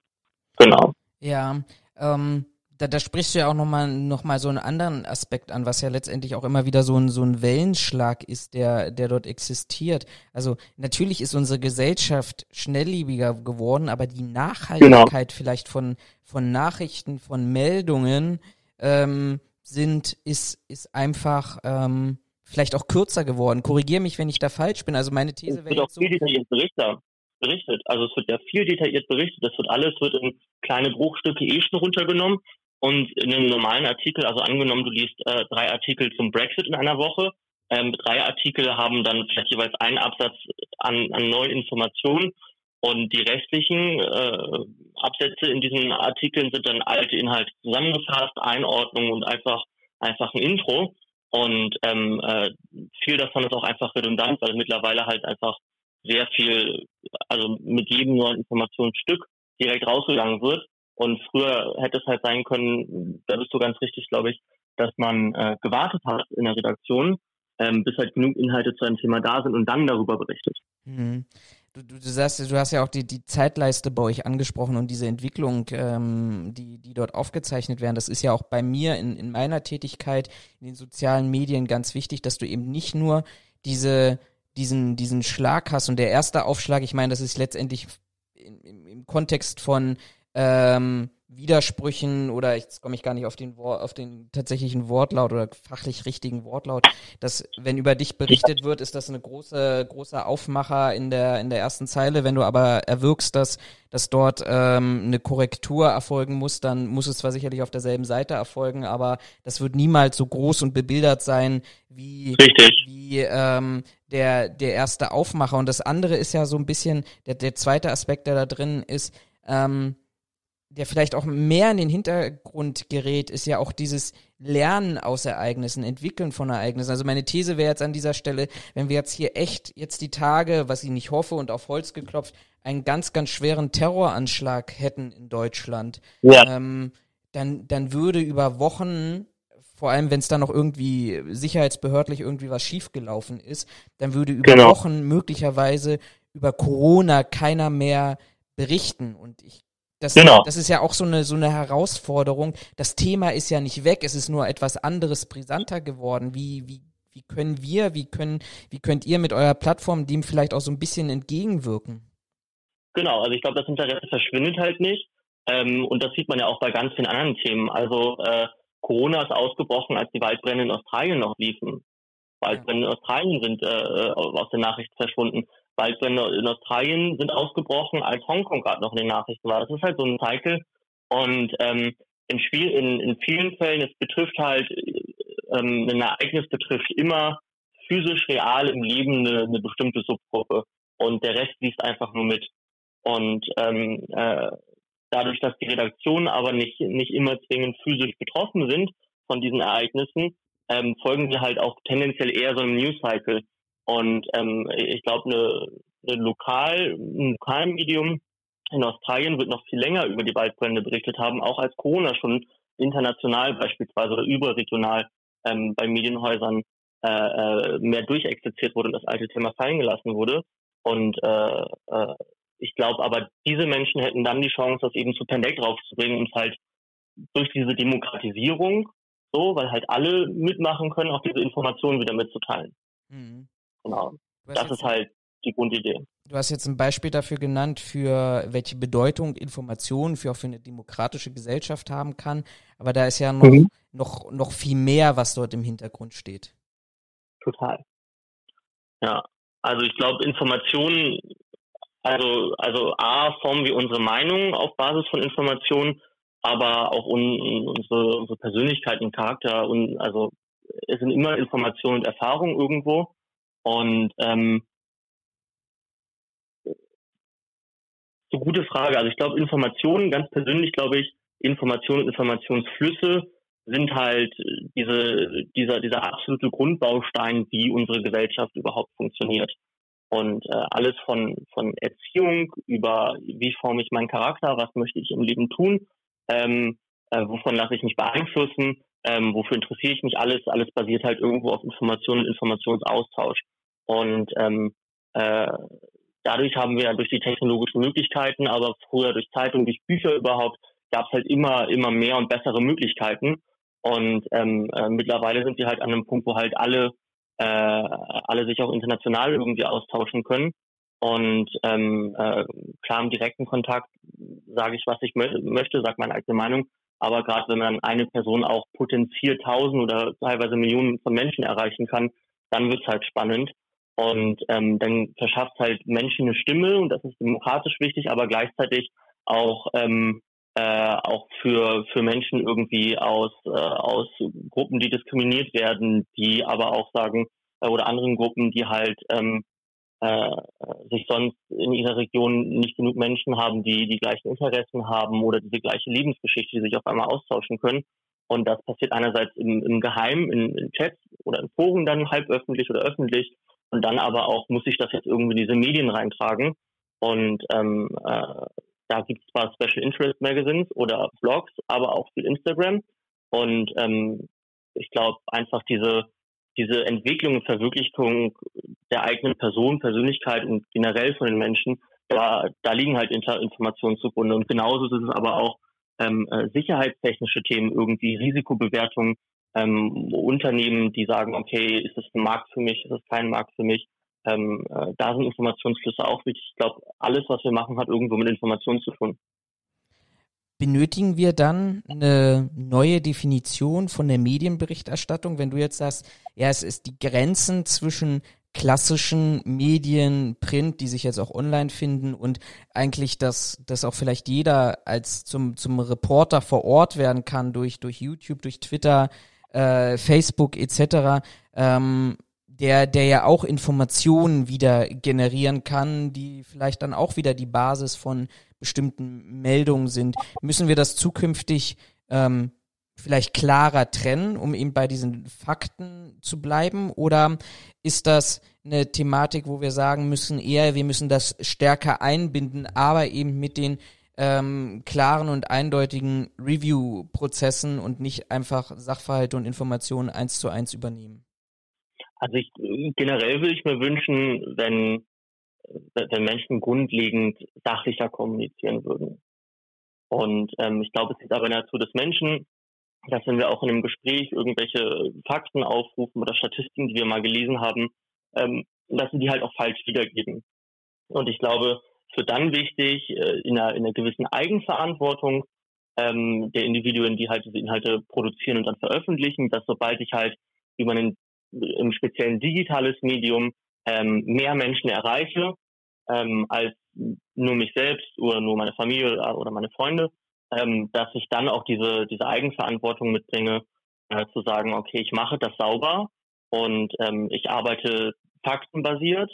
Genau. Ja, ähm, da, da sprichst du ja auch nochmal noch mal so einen anderen Aspekt an, was ja letztendlich auch immer wieder so ein, so ein Wellenschlag ist, der, der dort existiert. Also natürlich ist unsere Gesellschaft schnelllebiger geworden, aber die Nachhaltigkeit genau. vielleicht von, von Nachrichten, von Meldungen ähm, sind, ist, ist einfach ähm, vielleicht auch kürzer geworden. Korrigiere mich, wenn ich da falsch bin. Also meine These wäre jetzt so. Berichtet. Also es wird ja viel detailliert berichtet. Das wird alles wird in kleine Bruchstücke eh schon runtergenommen. Und in einem normalen Artikel, also angenommen, du liest äh, drei Artikel zum Brexit in einer Woche, ähm, drei Artikel haben dann vielleicht jeweils einen Absatz an, an neuen Informationen und die restlichen äh, Absätze in diesen Artikeln sind dann alte Inhalte zusammengefasst, Einordnung und einfach einfach ein Intro. Und ähm, äh, viel davon ist auch einfach redundant, weil mittlerweile halt einfach sehr viel, also mit jedem neuen Informationsstück direkt rausgegangen wird. Und früher hätte es halt sein können, da bist du ganz richtig, glaube ich, dass man äh, gewartet hat in der Redaktion, ähm, bis halt genug Inhalte zu einem Thema da sind und dann darüber berichtet. Mhm. Du, du, du, sagst, du hast ja auch die, die Zeitleiste bei euch angesprochen und diese Entwicklung, ähm, die, die dort aufgezeichnet werden. Das ist ja auch bei mir in, in meiner Tätigkeit in den sozialen Medien ganz wichtig, dass du eben nicht nur diese, diesen, diesen Schlag hast und der erste Aufschlag, ich meine, das ist letztendlich im, im Kontext von ähm, Widersprüchen oder jetzt komme ich gar nicht auf den, auf den tatsächlichen Wortlaut oder fachlich richtigen Wortlaut, dass wenn über dich berichtet wird, ist das eine große große Aufmacher in der in der ersten Zeile. Wenn du aber erwirkst, dass dass dort ähm, eine Korrektur erfolgen muss, dann muss es zwar sicherlich auf derselben Seite erfolgen, aber das wird niemals so groß und bebildert sein wie Richtig. wie ähm, der der erste Aufmacher. Und das andere ist ja so ein bisschen der der zweite Aspekt, der da drin ist. Ähm, der vielleicht auch mehr in den Hintergrund gerät, ist ja auch dieses Lernen aus Ereignissen, Entwickeln von Ereignissen. Also meine These wäre jetzt an dieser Stelle, wenn wir jetzt hier echt jetzt die Tage, was ich nicht hoffe und auf Holz geklopft, einen ganz, ganz schweren Terroranschlag hätten in Deutschland, ja. ähm, dann, dann würde über Wochen vor allem wenn es dann noch irgendwie sicherheitsbehördlich irgendwie was schiefgelaufen ist, dann würde über genau. Wochen möglicherweise über Corona keiner mehr berichten. Und ich das, genau. das ist ja auch so eine, so eine Herausforderung. Das Thema ist ja nicht weg, es ist nur etwas anderes, brisanter geworden. Wie, wie, wie können wir, wie können, wie könnt ihr mit eurer Plattform dem vielleicht auch so ein bisschen entgegenwirken? Genau, also ich glaube, das Interesse verschwindet halt nicht. Ähm, und das sieht man ja auch bei ganz vielen anderen Themen. Also äh, Corona ist ausgebrochen, als die Waldbrände in Australien noch liefen. Waldbrände in Australien sind äh, aus den Nachrichten verschwunden. Waldbrände in Australien sind ausgebrochen, als Hongkong gerade noch in den Nachrichten war. Das ist halt so ein Cycle. Und ähm, in, Spiel, in, in vielen Fällen, es betrifft halt, ähm, ein Ereignis betrifft immer physisch real im Leben eine, eine bestimmte Subgruppe. Und der Rest liest einfach nur mit. Und ähm, äh, dadurch, dass die Redaktionen aber nicht, nicht immer zwingend physisch betroffen sind von diesen Ereignissen, ähm, folgen sie halt auch tendenziell eher so einem News-Cycle. Und ähm, ich glaube, eine, eine lokal, ein Lokalmedium in Australien wird noch viel länger über die Waldbrände berichtet haben, auch als Corona schon international beispielsweise oder überregional ähm, bei Medienhäusern äh, äh, mehr durchexerziert wurde und das alte Thema fallen gelassen wurde. Und äh, äh, ich glaube aber, diese Menschen hätten dann die Chance, das eben zu Pendek draufzubringen und halt durch diese Demokratisierung so, weil halt alle mitmachen können, auch diese Informationen wieder mitzuteilen. Mhm. Genau. Das ist halt die Grundidee. Du hast jetzt ein Beispiel dafür genannt, für welche Bedeutung Information für auch für eine demokratische Gesellschaft haben kann. Aber da ist ja noch, mhm. noch, noch viel mehr, was dort im Hintergrund steht. Total. Ja, also ich glaube, Informationen, also, also A, formen wir unsere Meinung auf Basis von Informationen, aber auch un, unsere, unsere Persönlichkeit und Charakter und also es sind immer Informationen und Erfahrungen irgendwo. Und ähm, so gute Frage. Also ich glaube, Informationen, ganz persönlich glaube ich, Informationen und Informationsflüsse sind halt diese, dieser, dieser absolute Grundbaustein, wie unsere Gesellschaft überhaupt funktioniert. Und äh, alles von, von Erziehung über, wie forme ich meinen Charakter, was möchte ich im Leben tun, ähm, äh, wovon lasse ich mich beeinflussen, ähm, wofür interessiere ich mich, alles, alles basiert halt irgendwo auf Information und Informationsaustausch. Und ähm, äh, dadurch haben wir durch die technologischen Möglichkeiten, aber früher durch Zeitungen, durch Bücher überhaupt, gab es halt immer, immer mehr und bessere Möglichkeiten. Und ähm, äh, mittlerweile sind wir halt an einem Punkt, wo halt alle, äh, alle sich auch international irgendwie austauschen können. Und ähm, äh, klar im direkten Kontakt sage ich, was ich mö möchte, sage meine eigene Meinung. Aber gerade wenn man eine Person auch potenziert tausend oder teilweise Millionen von Menschen erreichen kann, dann wird's halt spannend. Und ähm, dann verschafft halt Menschen eine Stimme und das ist demokratisch wichtig, aber gleichzeitig auch ähm, äh, auch für für Menschen irgendwie aus äh, aus Gruppen, die diskriminiert werden, die aber auch sagen äh, oder anderen Gruppen, die halt ähm, äh, sich sonst in ihrer Region nicht genug Menschen haben, die die gleichen Interessen haben oder diese gleiche Lebensgeschichte, die sich auf einmal austauschen können. Und das passiert einerseits im, im Geheimen, in, in Chats oder in Foren dann halb öffentlich oder öffentlich und dann aber auch, muss ich das jetzt irgendwie in diese Medien reintragen. Und ähm, äh, da gibt es zwar Special Interest Magazines oder Blogs, aber auch viel Instagram. Und ähm, ich glaube einfach diese diese Entwicklung und Verwirklichung der eigenen Person, Persönlichkeit und generell von den Menschen, da, da liegen halt Informationen zugrunde. Und genauso ist es aber auch ähm, äh, sicherheitstechnische Themen, irgendwie Risikobewertung, ähm, Unternehmen, die sagen, okay, ist das ein Markt für mich, ist das kein Markt für mich. Ähm, äh, da sind Informationsflüsse auch wichtig. Ich glaube, alles, was wir machen, hat irgendwo mit Informationen zu tun. Benötigen wir dann eine neue Definition von der Medienberichterstattung, wenn du jetzt sagst, ja, es ist die Grenzen zwischen klassischen Medien, Print, die sich jetzt auch online finden und eigentlich, dass, dass auch vielleicht jeder als zum, zum Reporter vor Ort werden kann durch, durch YouTube, durch Twitter, äh, Facebook etc., ähm, der, der ja auch Informationen wieder generieren kann, die vielleicht dann auch wieder die Basis von bestimmten Meldungen sind. Müssen wir das zukünftig ähm, vielleicht klarer trennen, um eben bei diesen Fakten zu bleiben? Oder ist das eine Thematik, wo wir sagen müssen, eher, wir müssen das stärker einbinden, aber eben mit den ähm, klaren und eindeutigen Review-Prozessen und nicht einfach Sachverhalte und Informationen eins zu eins übernehmen? Also ich, generell würde ich mir wünschen, wenn, wenn Menschen grundlegend sachlicher kommunizieren würden. Und ähm, ich glaube, es ist aber in der Natur des Menschen, dass wenn wir auch in einem Gespräch irgendwelche Fakten aufrufen oder Statistiken, die wir mal gelesen haben, ähm, dass sie die halt auch falsch wiedergeben. Und ich glaube, für dann wichtig, äh, in, einer, in einer gewissen Eigenverantwortung ähm, der Individuen, die halt diese Inhalte produzieren und dann veröffentlichen, dass sobald ich halt über ein im speziellen digitales Medium ähm, mehr Menschen erreiche ähm, als nur mich selbst oder nur meine Familie oder, oder meine Freunde, ähm, dass ich dann auch diese, diese Eigenverantwortung mitbringe, äh, zu sagen, okay, ich mache das sauber und ähm, ich arbeite faktenbasiert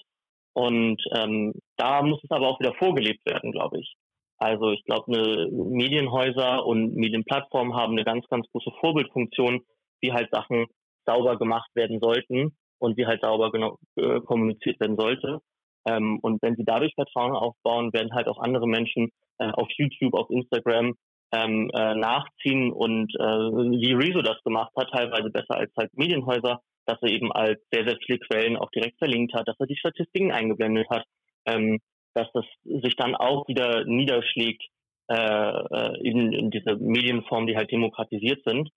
und ähm, da muss es aber auch wieder vorgelebt werden, glaube ich. Also ich glaube, eine Medienhäuser und Medienplattformen haben eine ganz, ganz große Vorbildfunktion, wie halt Sachen sauber gemacht werden sollten und wie halt sauber genau, äh, kommuniziert werden sollte. Ähm, und wenn sie dadurch Vertrauen aufbauen, werden halt auch andere Menschen äh, auf YouTube, auf Instagram ähm, äh, nachziehen und äh, wie Rezo das gemacht hat, teilweise besser als halt Medienhäuser, dass er eben als sehr, sehr viele Quellen auch direkt verlinkt hat, dass er die Statistiken eingeblendet hat, ähm, dass das sich dann auch wieder niederschlägt äh, äh, in, in diese Medienformen, die halt demokratisiert sind.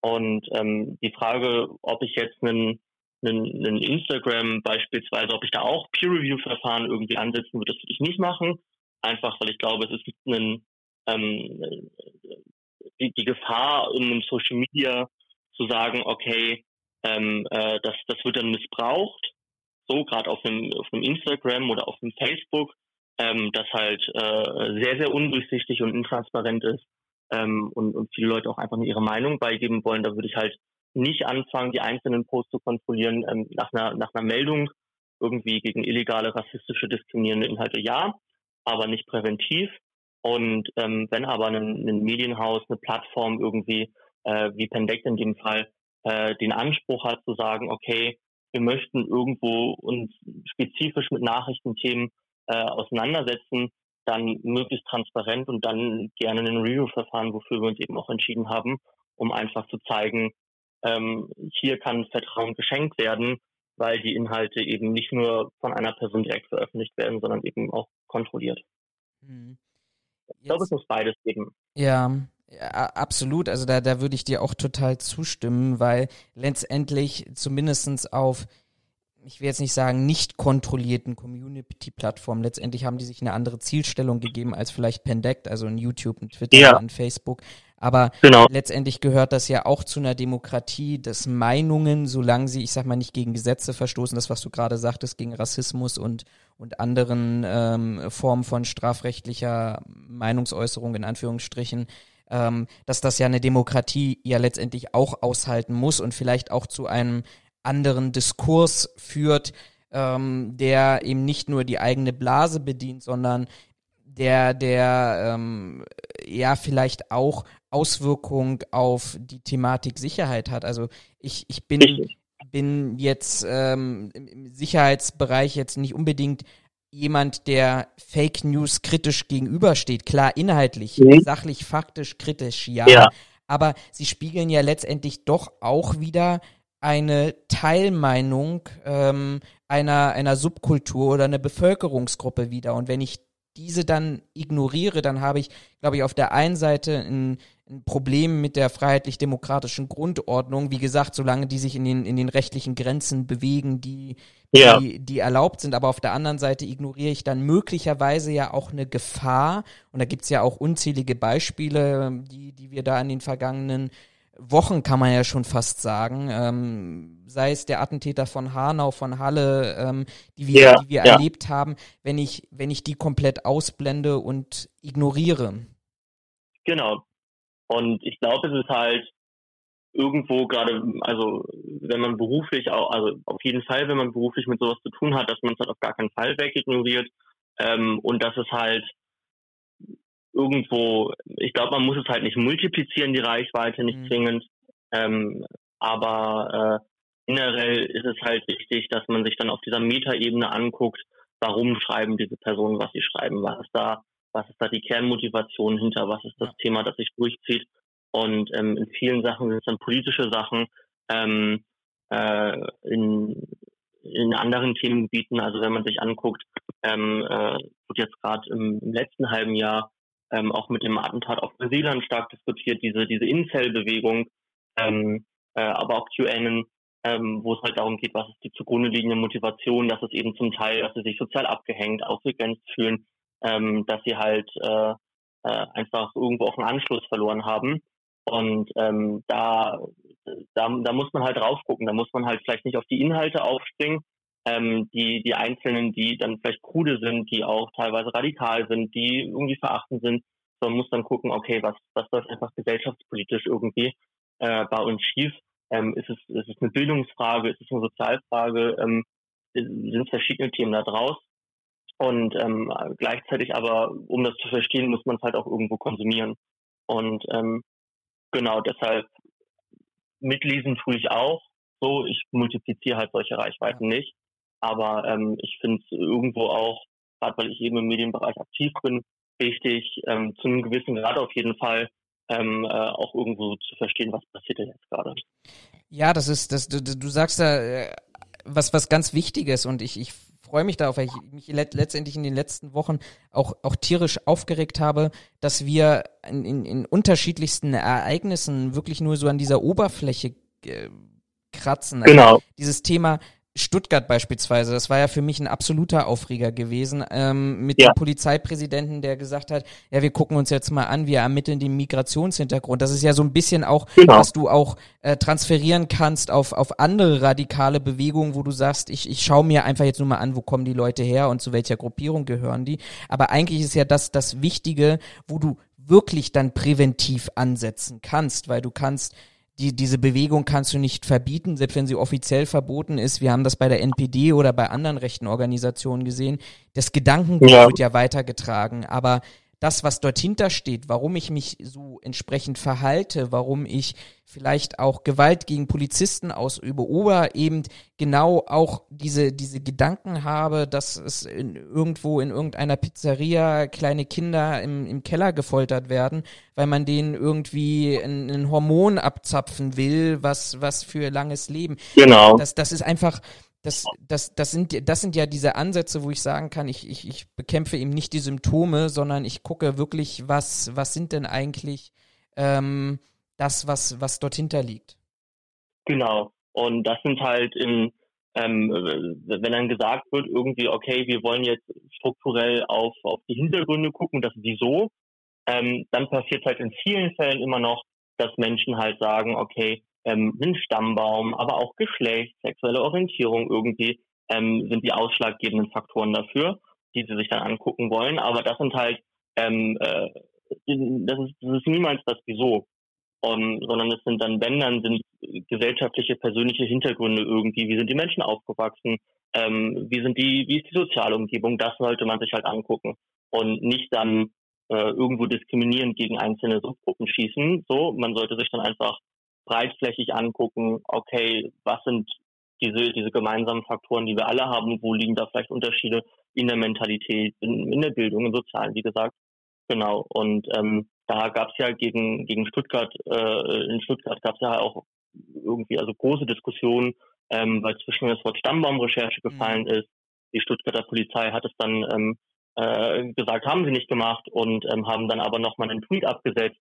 Und ähm, die Frage, ob ich jetzt einen einen, einen Instagram beispielsweise, ob ich da auch Peer-Review-Verfahren irgendwie ansetzen würde, das würde ich nicht machen. Einfach, weil ich glaube, es ist ein, ähm, die, die Gefahr in einem Social Media zu sagen, okay, ähm, äh, das, das wird dann missbraucht, so gerade auf einem, auf einem Instagram oder auf einem Facebook, ähm, das halt äh, sehr, sehr undurchsichtig und intransparent ist ähm, und, und viele Leute auch einfach nur ihre Meinung beigeben wollen. Da würde ich halt nicht anfangen, die einzelnen Posts zu kontrollieren ähm, nach, einer, nach einer Meldung irgendwie gegen illegale, rassistische, diskriminierende Inhalte ja, aber nicht präventiv. Und ähm, wenn aber ein, ein Medienhaus, eine Plattform irgendwie, äh, wie Pendect in dem Fall, äh, den Anspruch hat zu sagen, okay, wir möchten irgendwo uns spezifisch mit Nachrichtenthemen äh, auseinandersetzen, dann möglichst transparent und dann gerne ein Review-Verfahren, wofür wir uns eben auch entschieden haben, um einfach zu zeigen, ähm, hier kann Vertrauen geschenkt werden, weil die Inhalte eben nicht nur von einer Person direkt veröffentlicht werden, sondern eben auch kontrolliert. Hm. Ich glaube, es muss beides geben. Ja, ja, absolut. Also da, da würde ich dir auch total zustimmen, weil letztendlich zumindestens auf ich will jetzt nicht sagen, nicht kontrollierten Community-Plattformen. Letztendlich haben die sich eine andere Zielstellung gegeben als vielleicht Pendect, also ein YouTube, ein Twitter, ja. ein Facebook. Aber genau. letztendlich gehört das ja auch zu einer Demokratie, dass Meinungen, solange sie, ich sag mal, nicht gegen Gesetze verstoßen, das, was du gerade sagtest, gegen Rassismus und, und anderen ähm, Formen von strafrechtlicher Meinungsäußerung in Anführungsstrichen, ähm, dass das ja eine Demokratie ja letztendlich auch aushalten muss und vielleicht auch zu einem anderen Diskurs führt, ähm, der eben nicht nur die eigene Blase bedient, sondern der, der ähm, ja vielleicht auch Auswirkung auf die Thematik Sicherheit hat. Also ich, ich bin, bin jetzt ähm, im Sicherheitsbereich jetzt nicht unbedingt jemand, der Fake News kritisch gegenübersteht. Klar, inhaltlich, mhm. sachlich, faktisch, kritisch, ja. ja. Aber sie spiegeln ja letztendlich doch auch wieder eine Teilmeinung ähm, einer, einer Subkultur oder einer Bevölkerungsgruppe wieder. Und wenn ich diese dann ignoriere, dann habe ich, glaube ich, auf der einen Seite ein, ein Problem mit der freiheitlich-demokratischen Grundordnung. Wie gesagt, solange die sich in den, in den rechtlichen Grenzen bewegen, die, ja. die, die erlaubt sind. Aber auf der anderen Seite ignoriere ich dann möglicherweise ja auch eine Gefahr. Und da gibt's ja auch unzählige Beispiele, die, die wir da in den vergangenen Wochen kann man ja schon fast sagen, ähm, sei es der Attentäter von Hanau, von Halle, ähm, die wir, ja, die wir ja. erlebt haben, wenn ich, wenn ich die komplett ausblende und ignoriere. Genau. Und ich glaube, es ist halt irgendwo gerade, also wenn man beruflich auch, also auf jeden Fall, wenn man beruflich mit sowas zu tun hat, dass man es halt auf gar keinen Fall wegignoriert ähm, und dass es halt irgendwo, ich glaube, man muss es halt nicht multiplizieren, die Reichweite, nicht mhm. zwingend. Ähm, aber äh, generell ist es halt wichtig, dass man sich dann auf dieser Metaebene anguckt, warum schreiben diese Personen, was sie schreiben, was ist da, was ist da die Kernmotivation hinter, was ist das Thema, das sich durchzieht. Und ähm, in vielen Sachen sind es dann politische Sachen, ähm, äh, in, in anderen Themengebieten, also wenn man sich anguckt, ähm, äh, wird jetzt gerade im, im letzten halben Jahr ähm, auch mit dem Attentat auf Neuseeland stark diskutiert, diese, diese Incel-Bewegung, ähm, äh, aber auch QAnon, ähm, wo es halt darum geht, was ist die zugrunde liegende Motivation, dass es eben zum Teil, dass sie sich sozial abgehängt, ausgegrenzt fühlen, ähm, dass sie halt äh, äh, einfach irgendwo auch einen Anschluss verloren haben. Und ähm, da, da, da muss man halt drauf gucken. Da muss man halt vielleicht nicht auf die Inhalte aufspringen, ähm, die, die Einzelnen, die dann vielleicht krude sind, die auch teilweise radikal sind, die irgendwie verachten sind. So, man muss dann gucken, okay, was, was läuft einfach gesellschaftspolitisch irgendwie äh, bei uns schief? Ähm, ist, es, ist es eine Bildungsfrage, ist es eine Sozialfrage, ähm, sind verschiedene Themen da draus. Und ähm, gleichzeitig aber, um das zu verstehen, muss man es halt auch irgendwo konsumieren. Und ähm, genau deshalb mitlesen tue ich auch so. Ich multipliziere halt solche Reichweiten nicht. Aber ähm, ich finde es irgendwo auch, gerade weil ich eben im Medienbereich aktiv bin, wichtig, ähm, zu einem gewissen Grad auf jeden Fall ähm, äh, auch irgendwo zu verstehen, was passiert denn jetzt gerade. Ja, das ist, das, du, du sagst da äh, was, was ganz Wichtiges und ich, ich freue mich darauf, weil ich mich let letztendlich in den letzten Wochen auch, auch tierisch aufgeregt habe, dass wir in, in, in unterschiedlichsten Ereignissen wirklich nur so an dieser Oberfläche äh, kratzen. Also genau. Dieses Thema Stuttgart beispielsweise, das war ja für mich ein absoluter Aufreger gewesen, ähm, mit ja. dem Polizeipräsidenten, der gesagt hat, ja, wir gucken uns jetzt mal an, wir ermitteln den Migrationshintergrund. Das ist ja so ein bisschen auch, genau. was du auch äh, transferieren kannst auf, auf andere radikale Bewegungen, wo du sagst, ich, ich schaue mir einfach jetzt nur mal an, wo kommen die Leute her und zu welcher Gruppierung gehören die. Aber eigentlich ist ja das das Wichtige, wo du wirklich dann präventiv ansetzen kannst, weil du kannst die, diese Bewegung kannst du nicht verbieten, selbst wenn sie offiziell verboten ist. Wir haben das bei der NPD oder bei anderen rechten Organisationen gesehen. Das Gedankengut ja. wird ja weitergetragen, aber das, was dort hintersteht, warum ich mich so entsprechend verhalte, warum ich vielleicht auch Gewalt gegen Polizisten ausübe oder eben genau auch diese, diese Gedanken habe, dass es in, irgendwo in irgendeiner Pizzeria kleine Kinder im, im Keller gefoltert werden, weil man denen irgendwie ein, ein Hormon abzapfen will, was, was für langes Leben. Genau. Das, das ist einfach, das, das, das, sind, das sind ja diese Ansätze, wo ich sagen kann, ich, ich, ich bekämpfe eben nicht die Symptome, sondern ich gucke wirklich, was, was sind denn eigentlich ähm, das, was, was dort hinterliegt. Genau. Und das sind halt in, ähm, wenn dann gesagt wird, irgendwie, okay, wir wollen jetzt strukturell auf, auf die Hintergründe gucken, das Wieso, ähm, dann passiert halt in vielen Fällen immer noch, dass Menschen halt sagen, okay, ähm, ein Stammbaum, aber auch Geschlecht, sexuelle Orientierung irgendwie ähm, sind die ausschlaggebenden Faktoren dafür, die sie sich dann angucken wollen. Aber das sind halt, ähm, äh, das, ist, das ist niemals das Wieso, um, sondern es sind dann, wenn dann sind gesellschaftliche, persönliche Hintergründe irgendwie, wie sind die Menschen aufgewachsen, ähm, wie sind die, wie ist die Sozialumgebung, das sollte man sich halt angucken und nicht dann äh, irgendwo diskriminierend gegen einzelne Subgruppen schießen. So, man sollte sich dann einfach breitflächig angucken, okay, was sind diese, diese gemeinsamen Faktoren, die wir alle haben, wo liegen da vielleicht Unterschiede in der Mentalität, in, in der Bildung, im Sozialen, wie gesagt. Genau. Und ähm, da gab es ja gegen, gegen Stuttgart, äh, in Stuttgart gab es ja auch irgendwie also große Diskussionen, ähm, weil zwischen das Wort Stammbaumrecherche gefallen mhm. ist. Die Stuttgarter Polizei hat es dann ähm, äh, gesagt, haben sie nicht gemacht und ähm, haben dann aber nochmal einen Tweet abgesetzt,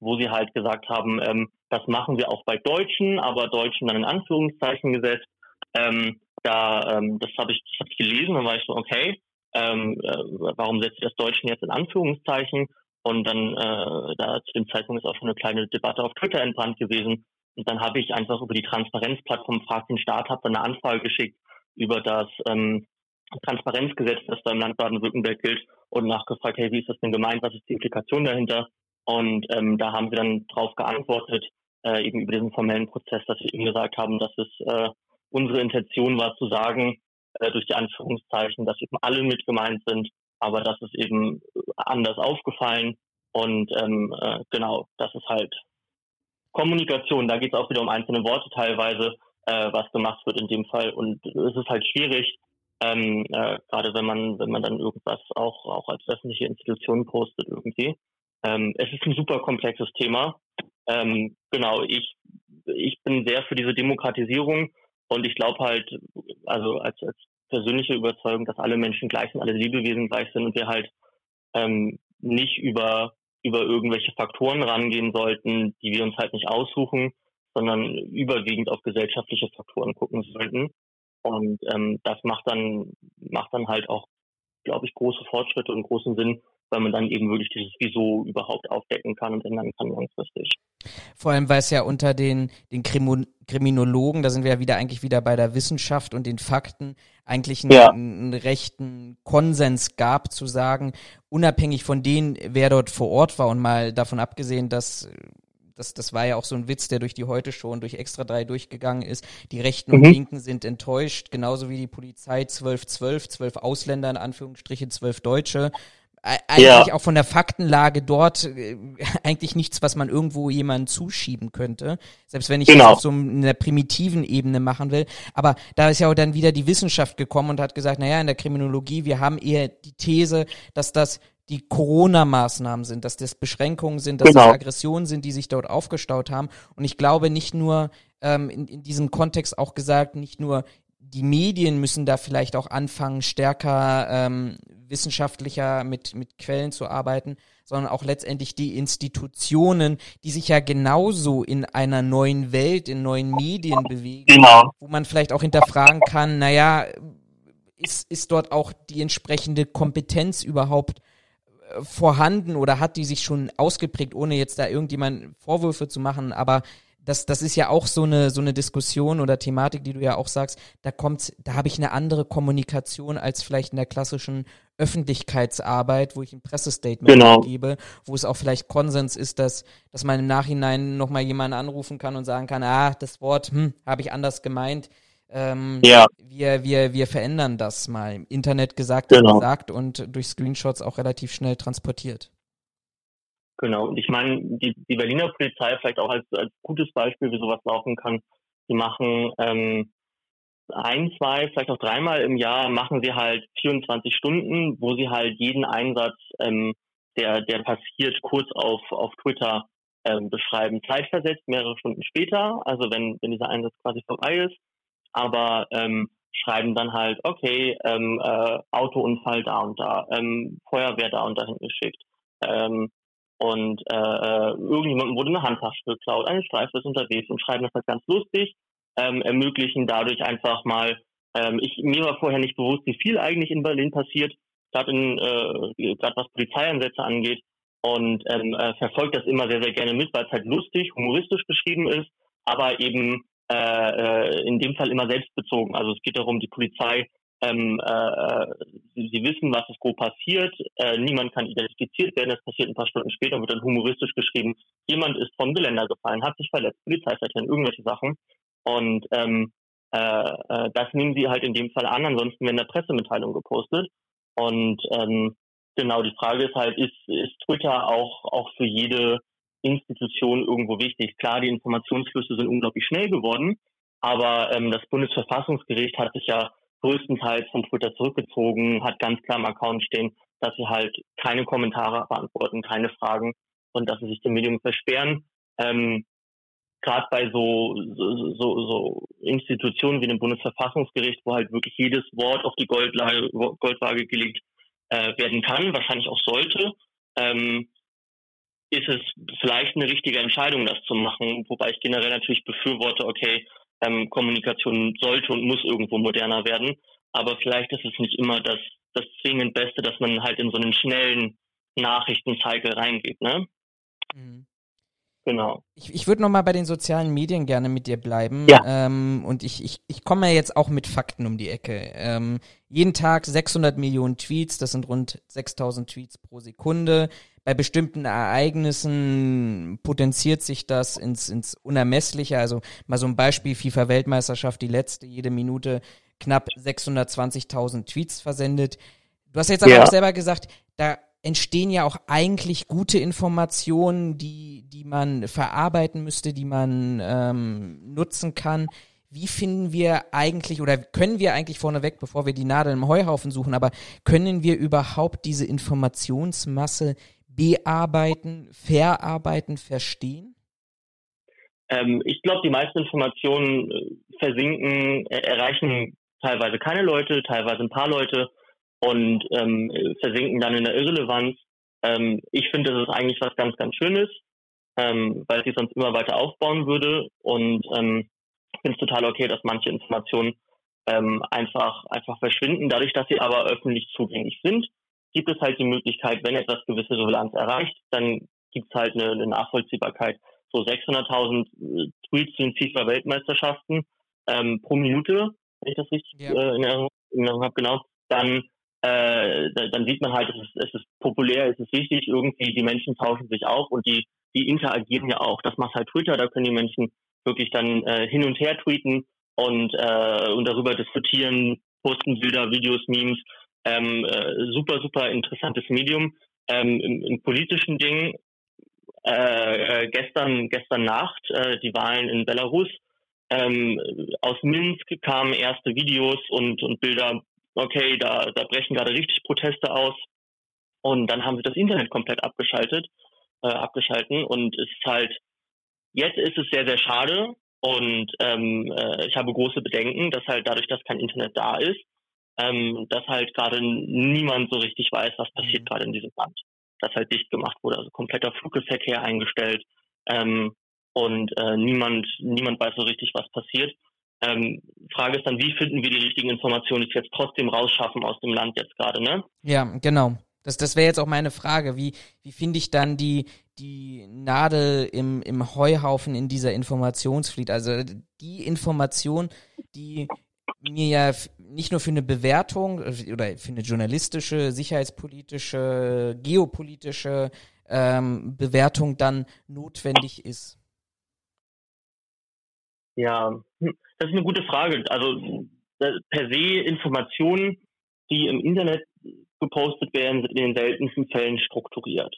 wo sie halt gesagt haben, ähm, das machen wir auch bei Deutschen, aber Deutschen dann in Anführungszeichen gesetzt. Ähm, da, ähm, das habe ich, das hab ich gelesen, dann war ich so, okay, ähm, äh, warum setzt ihr das Deutschen jetzt in Anführungszeichen? Und dann, äh, da zu dem Zeitpunkt ist auch schon eine kleine Debatte auf Twitter entbrannt gewesen. Und dann habe ich einfach über die Transparenzplattform Frag den Staat, habe dann eine Anfrage geschickt über das ähm, Transparenzgesetz, das da im Land Baden-Württemberg gilt und nachgefragt, hey, wie ist das denn gemeint, was ist die Implikation dahinter? Und ähm, da haben sie dann darauf geantwortet, äh, eben über diesen formellen Prozess, dass wir eben gesagt haben, dass es äh, unsere Intention war zu sagen, äh, durch die Anführungszeichen, dass eben alle mit gemeint sind, aber das ist eben anders aufgefallen. Und ähm, äh, genau, das ist halt Kommunikation. Da geht es auch wieder um einzelne Worte teilweise, äh, was gemacht wird in dem Fall. Und es ist halt schwierig, ähm, äh, gerade wenn man wenn man dann irgendwas auch auch als öffentliche Institution postet irgendwie. Ähm, es ist ein super komplexes Thema. Ähm, genau, ich, ich bin sehr für diese Demokratisierung und ich glaube halt, also als, als persönliche Überzeugung, dass alle Menschen gleich sind, alle Lebewesen gleich sind und wir halt ähm, nicht über, über irgendwelche Faktoren rangehen sollten, die wir uns halt nicht aussuchen, sondern überwiegend auf gesellschaftliche Faktoren gucken sollten. Und ähm, das macht dann, macht dann halt auch, glaube ich, große Fortschritte und großen Sinn, weil man dann eben wirklich dieses Wieso überhaupt aufdecken kann und ändern kann langfristig. Vor allem, weil es ja unter den, den Krimo Kriminologen, da sind wir ja wieder eigentlich wieder bei der Wissenschaft und den Fakten, eigentlich einen, ja. einen rechten Konsens gab, zu sagen, unabhängig von denen, wer dort vor Ort war und mal davon abgesehen, dass das, das war ja auch so ein Witz, der durch die heute schon durch Extra 3 durchgegangen ist. Die Rechten mhm. und Linken sind enttäuscht, genauso wie die Polizei 12, 12, 12 Ausländer in Anführungsstrichen, 12 Deutsche eigentlich ja. auch von der Faktenlage dort äh, eigentlich nichts, was man irgendwo jemandem zuschieben könnte. Selbst wenn ich genau. das auf so einer primitiven Ebene machen will. Aber da ist ja auch dann wieder die Wissenschaft gekommen und hat gesagt, naja, in der Kriminologie, wir haben eher die These, dass das die Corona-Maßnahmen sind, dass das Beschränkungen sind, dass genau. das Aggressionen sind, die sich dort aufgestaut haben. Und ich glaube nicht nur ähm, in, in diesem Kontext auch gesagt, nicht nur die Medien müssen da vielleicht auch anfangen, stärker ähm, wissenschaftlicher mit, mit Quellen zu arbeiten, sondern auch letztendlich die Institutionen, die sich ja genauso in einer neuen Welt, in neuen Medien bewegen, genau. wo man vielleicht auch hinterfragen kann, naja, ist, ist dort auch die entsprechende Kompetenz überhaupt äh, vorhanden oder hat die sich schon ausgeprägt, ohne jetzt da irgendjemand Vorwürfe zu machen, aber das, das ist ja auch so eine, so eine Diskussion oder Thematik, die du ja auch sagst, da kommt, da habe ich eine andere Kommunikation als vielleicht in der klassischen Öffentlichkeitsarbeit, wo ich ein Pressestatement genau. gebe, wo es auch vielleicht Konsens ist, dass, dass man im Nachhinein nochmal jemanden anrufen kann und sagen kann, ah, das Wort, hm, habe ich anders gemeint. Ähm, ja. wir, wir, wir verändern das mal. Im Internet gesagt genau. gesagt und durch Screenshots auch relativ schnell transportiert. Genau. Und ich meine, die, die Berliner Polizei vielleicht auch als, als gutes Beispiel, wie sowas laufen kann. Die machen ähm, ein, zwei, vielleicht auch dreimal im Jahr machen sie halt 24 Stunden, wo sie halt jeden Einsatz, ähm, der, der passiert, kurz auf, auf Twitter ähm, beschreiben. Zeitversetzt mehrere Stunden später, also wenn, wenn dieser Einsatz quasi vorbei ist. Aber ähm, schreiben dann halt, okay, ähm, äh, Autounfall da und da, ähm, Feuerwehr da und dahin geschickt. Ähm, und äh, äh, irgendjemandem wurde eine Handtasche geklaut, eine Streife ist unterwegs und schreiben das halt ganz lustig, ähm, ermöglichen dadurch einfach mal, ähm, ich mir war vorher nicht bewusst, wie viel eigentlich in Berlin passiert, gerade in äh, gerade was Polizeieinsätze angeht und ähm, äh, verfolgt das immer sehr, sehr gerne mit, weil es halt lustig, humoristisch geschrieben ist, aber eben äh, äh, in dem Fall immer selbstbezogen. Also es geht darum, die Polizei ähm, äh, äh, sie, sie, wissen, was ist grob passiert, äh, niemand kann identifiziert werden, das passiert ein paar Stunden später, wird dann humoristisch geschrieben, jemand ist vom Geländer gefallen, hat sich verletzt, Polizeifährtchen, irgendwelche Sachen. Und ähm, äh, äh, das nehmen sie halt in dem Fall an, ansonsten werden der Pressemitteilung gepostet. Und ähm, genau, die Frage ist halt, ist, ist Twitter auch, auch für jede Institution irgendwo wichtig? Klar, die Informationsflüsse sind unglaublich schnell geworden, aber ähm, das Bundesverfassungsgericht hat sich ja größtenteils vom Twitter zurückgezogen, hat ganz klar im Account stehen, dass sie halt keine Kommentare beantworten, keine Fragen und dass sie sich dem Medium versperren. Ähm, Gerade bei so, so, so, Institutionen wie dem Bundesverfassungsgericht, wo halt wirklich jedes Wort auf die Goldlage, Goldwaage gelegt äh, werden kann, wahrscheinlich auch sollte, ähm, ist es vielleicht eine richtige Entscheidung, das zu machen. Wobei ich generell natürlich befürworte, okay, ähm, Kommunikation sollte und muss irgendwo moderner werden. Aber vielleicht ist es nicht immer das, das zwingend Beste, dass man halt in so einen schnellen Nachrichtencycle reingeht, ne? Mhm. Genau. Ich, ich würde nochmal bei den sozialen Medien gerne mit dir bleiben. Ja. Ähm, und ich, ich, ich komme ja jetzt auch mit Fakten um die Ecke. Ähm, jeden Tag 600 Millionen Tweets, das sind rund 6000 Tweets pro Sekunde bei bestimmten Ereignissen potenziert sich das ins, ins Unermessliche. Also mal so ein Beispiel, FIFA-Weltmeisterschaft, die letzte, jede Minute knapp 620.000 Tweets versendet. Du hast jetzt aber ja. auch selber gesagt, da entstehen ja auch eigentlich gute Informationen, die, die man verarbeiten müsste, die man ähm, nutzen kann. Wie finden wir eigentlich oder können wir eigentlich vorneweg, bevor wir die Nadel im Heuhaufen suchen, aber können wir überhaupt diese Informationsmasse bearbeiten, verarbeiten, verstehen? Ähm, ich glaube, die meisten Informationen äh, versinken, erreichen teilweise keine Leute, teilweise ein paar Leute und ähm, versinken dann in der Irrelevanz. Ähm, ich finde, das ist eigentlich was ganz, ganz Schönes, ähm, weil sie sonst immer weiter aufbauen würde und ähm, finde es total okay, dass manche Informationen ähm, einfach, einfach verschwinden, dadurch, dass sie aber öffentlich zugänglich sind gibt es halt die Möglichkeit, wenn etwas gewisse Relevanz erreicht, dann gibt es halt eine, eine Nachvollziehbarkeit. So 600.000 äh, Tweets zu den FIFA-Weltmeisterschaften ähm, pro Minute, wenn ich das richtig ja. äh, in Erinnerung habe, genau, dann äh, dann sieht man halt, es ist, es ist populär, es ist wichtig, irgendwie die Menschen tauschen sich auf und die, die interagieren ja auch. Das macht halt Twitter, da können die Menschen wirklich dann äh, hin und her tweeten und, äh, und darüber diskutieren, posten Bilder, Videos, Memes ähm, äh, super, super interessantes Medium. Ähm, im, im politischen Ding äh, äh, gestern, gestern Nacht äh, die Wahlen in Belarus. Ähm, aus Minsk kamen erste Videos und, und Bilder, okay, da, da brechen gerade richtig Proteste aus. Und dann haben sie das Internet komplett abgeschaltet, äh, abgeschalten. Und es ist halt, jetzt ist es sehr, sehr schade, Und ähm, äh, ich habe große Bedenken, dass halt dadurch, dass kein Internet da ist, ähm, dass halt gerade niemand so richtig weiß, was passiert mhm. gerade in diesem Land. Das halt dicht gemacht wurde, also kompletter Flugverkehr eingestellt ähm, und äh, niemand, niemand weiß so richtig, was passiert. Ähm, Frage ist dann, wie finden wir die richtigen Informationen, die es jetzt trotzdem rausschaffen aus dem Land jetzt gerade, ne? Ja, genau. Das, das wäre jetzt auch meine Frage. Wie, wie finde ich dann die, die Nadel im, im Heuhaufen in dieser Informationsfleet? Also die Information, die mir ja nicht nur für eine Bewertung äh, oder für eine journalistische, sicherheitspolitische, geopolitische ähm, Bewertung dann notwendig ist. Ja, hm, das ist eine gute Frage. Also per se Informationen, die im Internet gepostet werden, sind in den seltensten Fällen strukturiert.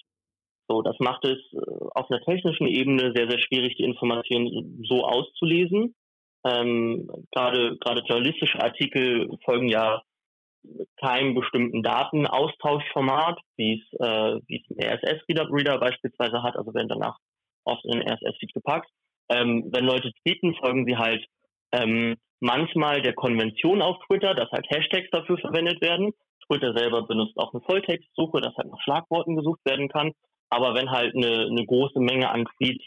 So, das macht es äh, auf einer technischen Ebene sehr, sehr schwierig, die Informationen so auszulesen. Ähm, gerade, gerade journalistische Artikel folgen ja keinem bestimmten Datenaustauschformat, wie es, äh, wie es ein RSS-Reader beispielsweise hat, also werden danach oft in den RSS-Feed gepackt. Ähm, wenn Leute tweeten, folgen sie halt ähm, manchmal der Konvention auf Twitter, dass halt Hashtags dafür verwendet werden. Twitter selber benutzt auch eine Volltextsuche, dass halt nach Schlagworten gesucht werden kann. Aber wenn halt eine, eine große Menge an Tweets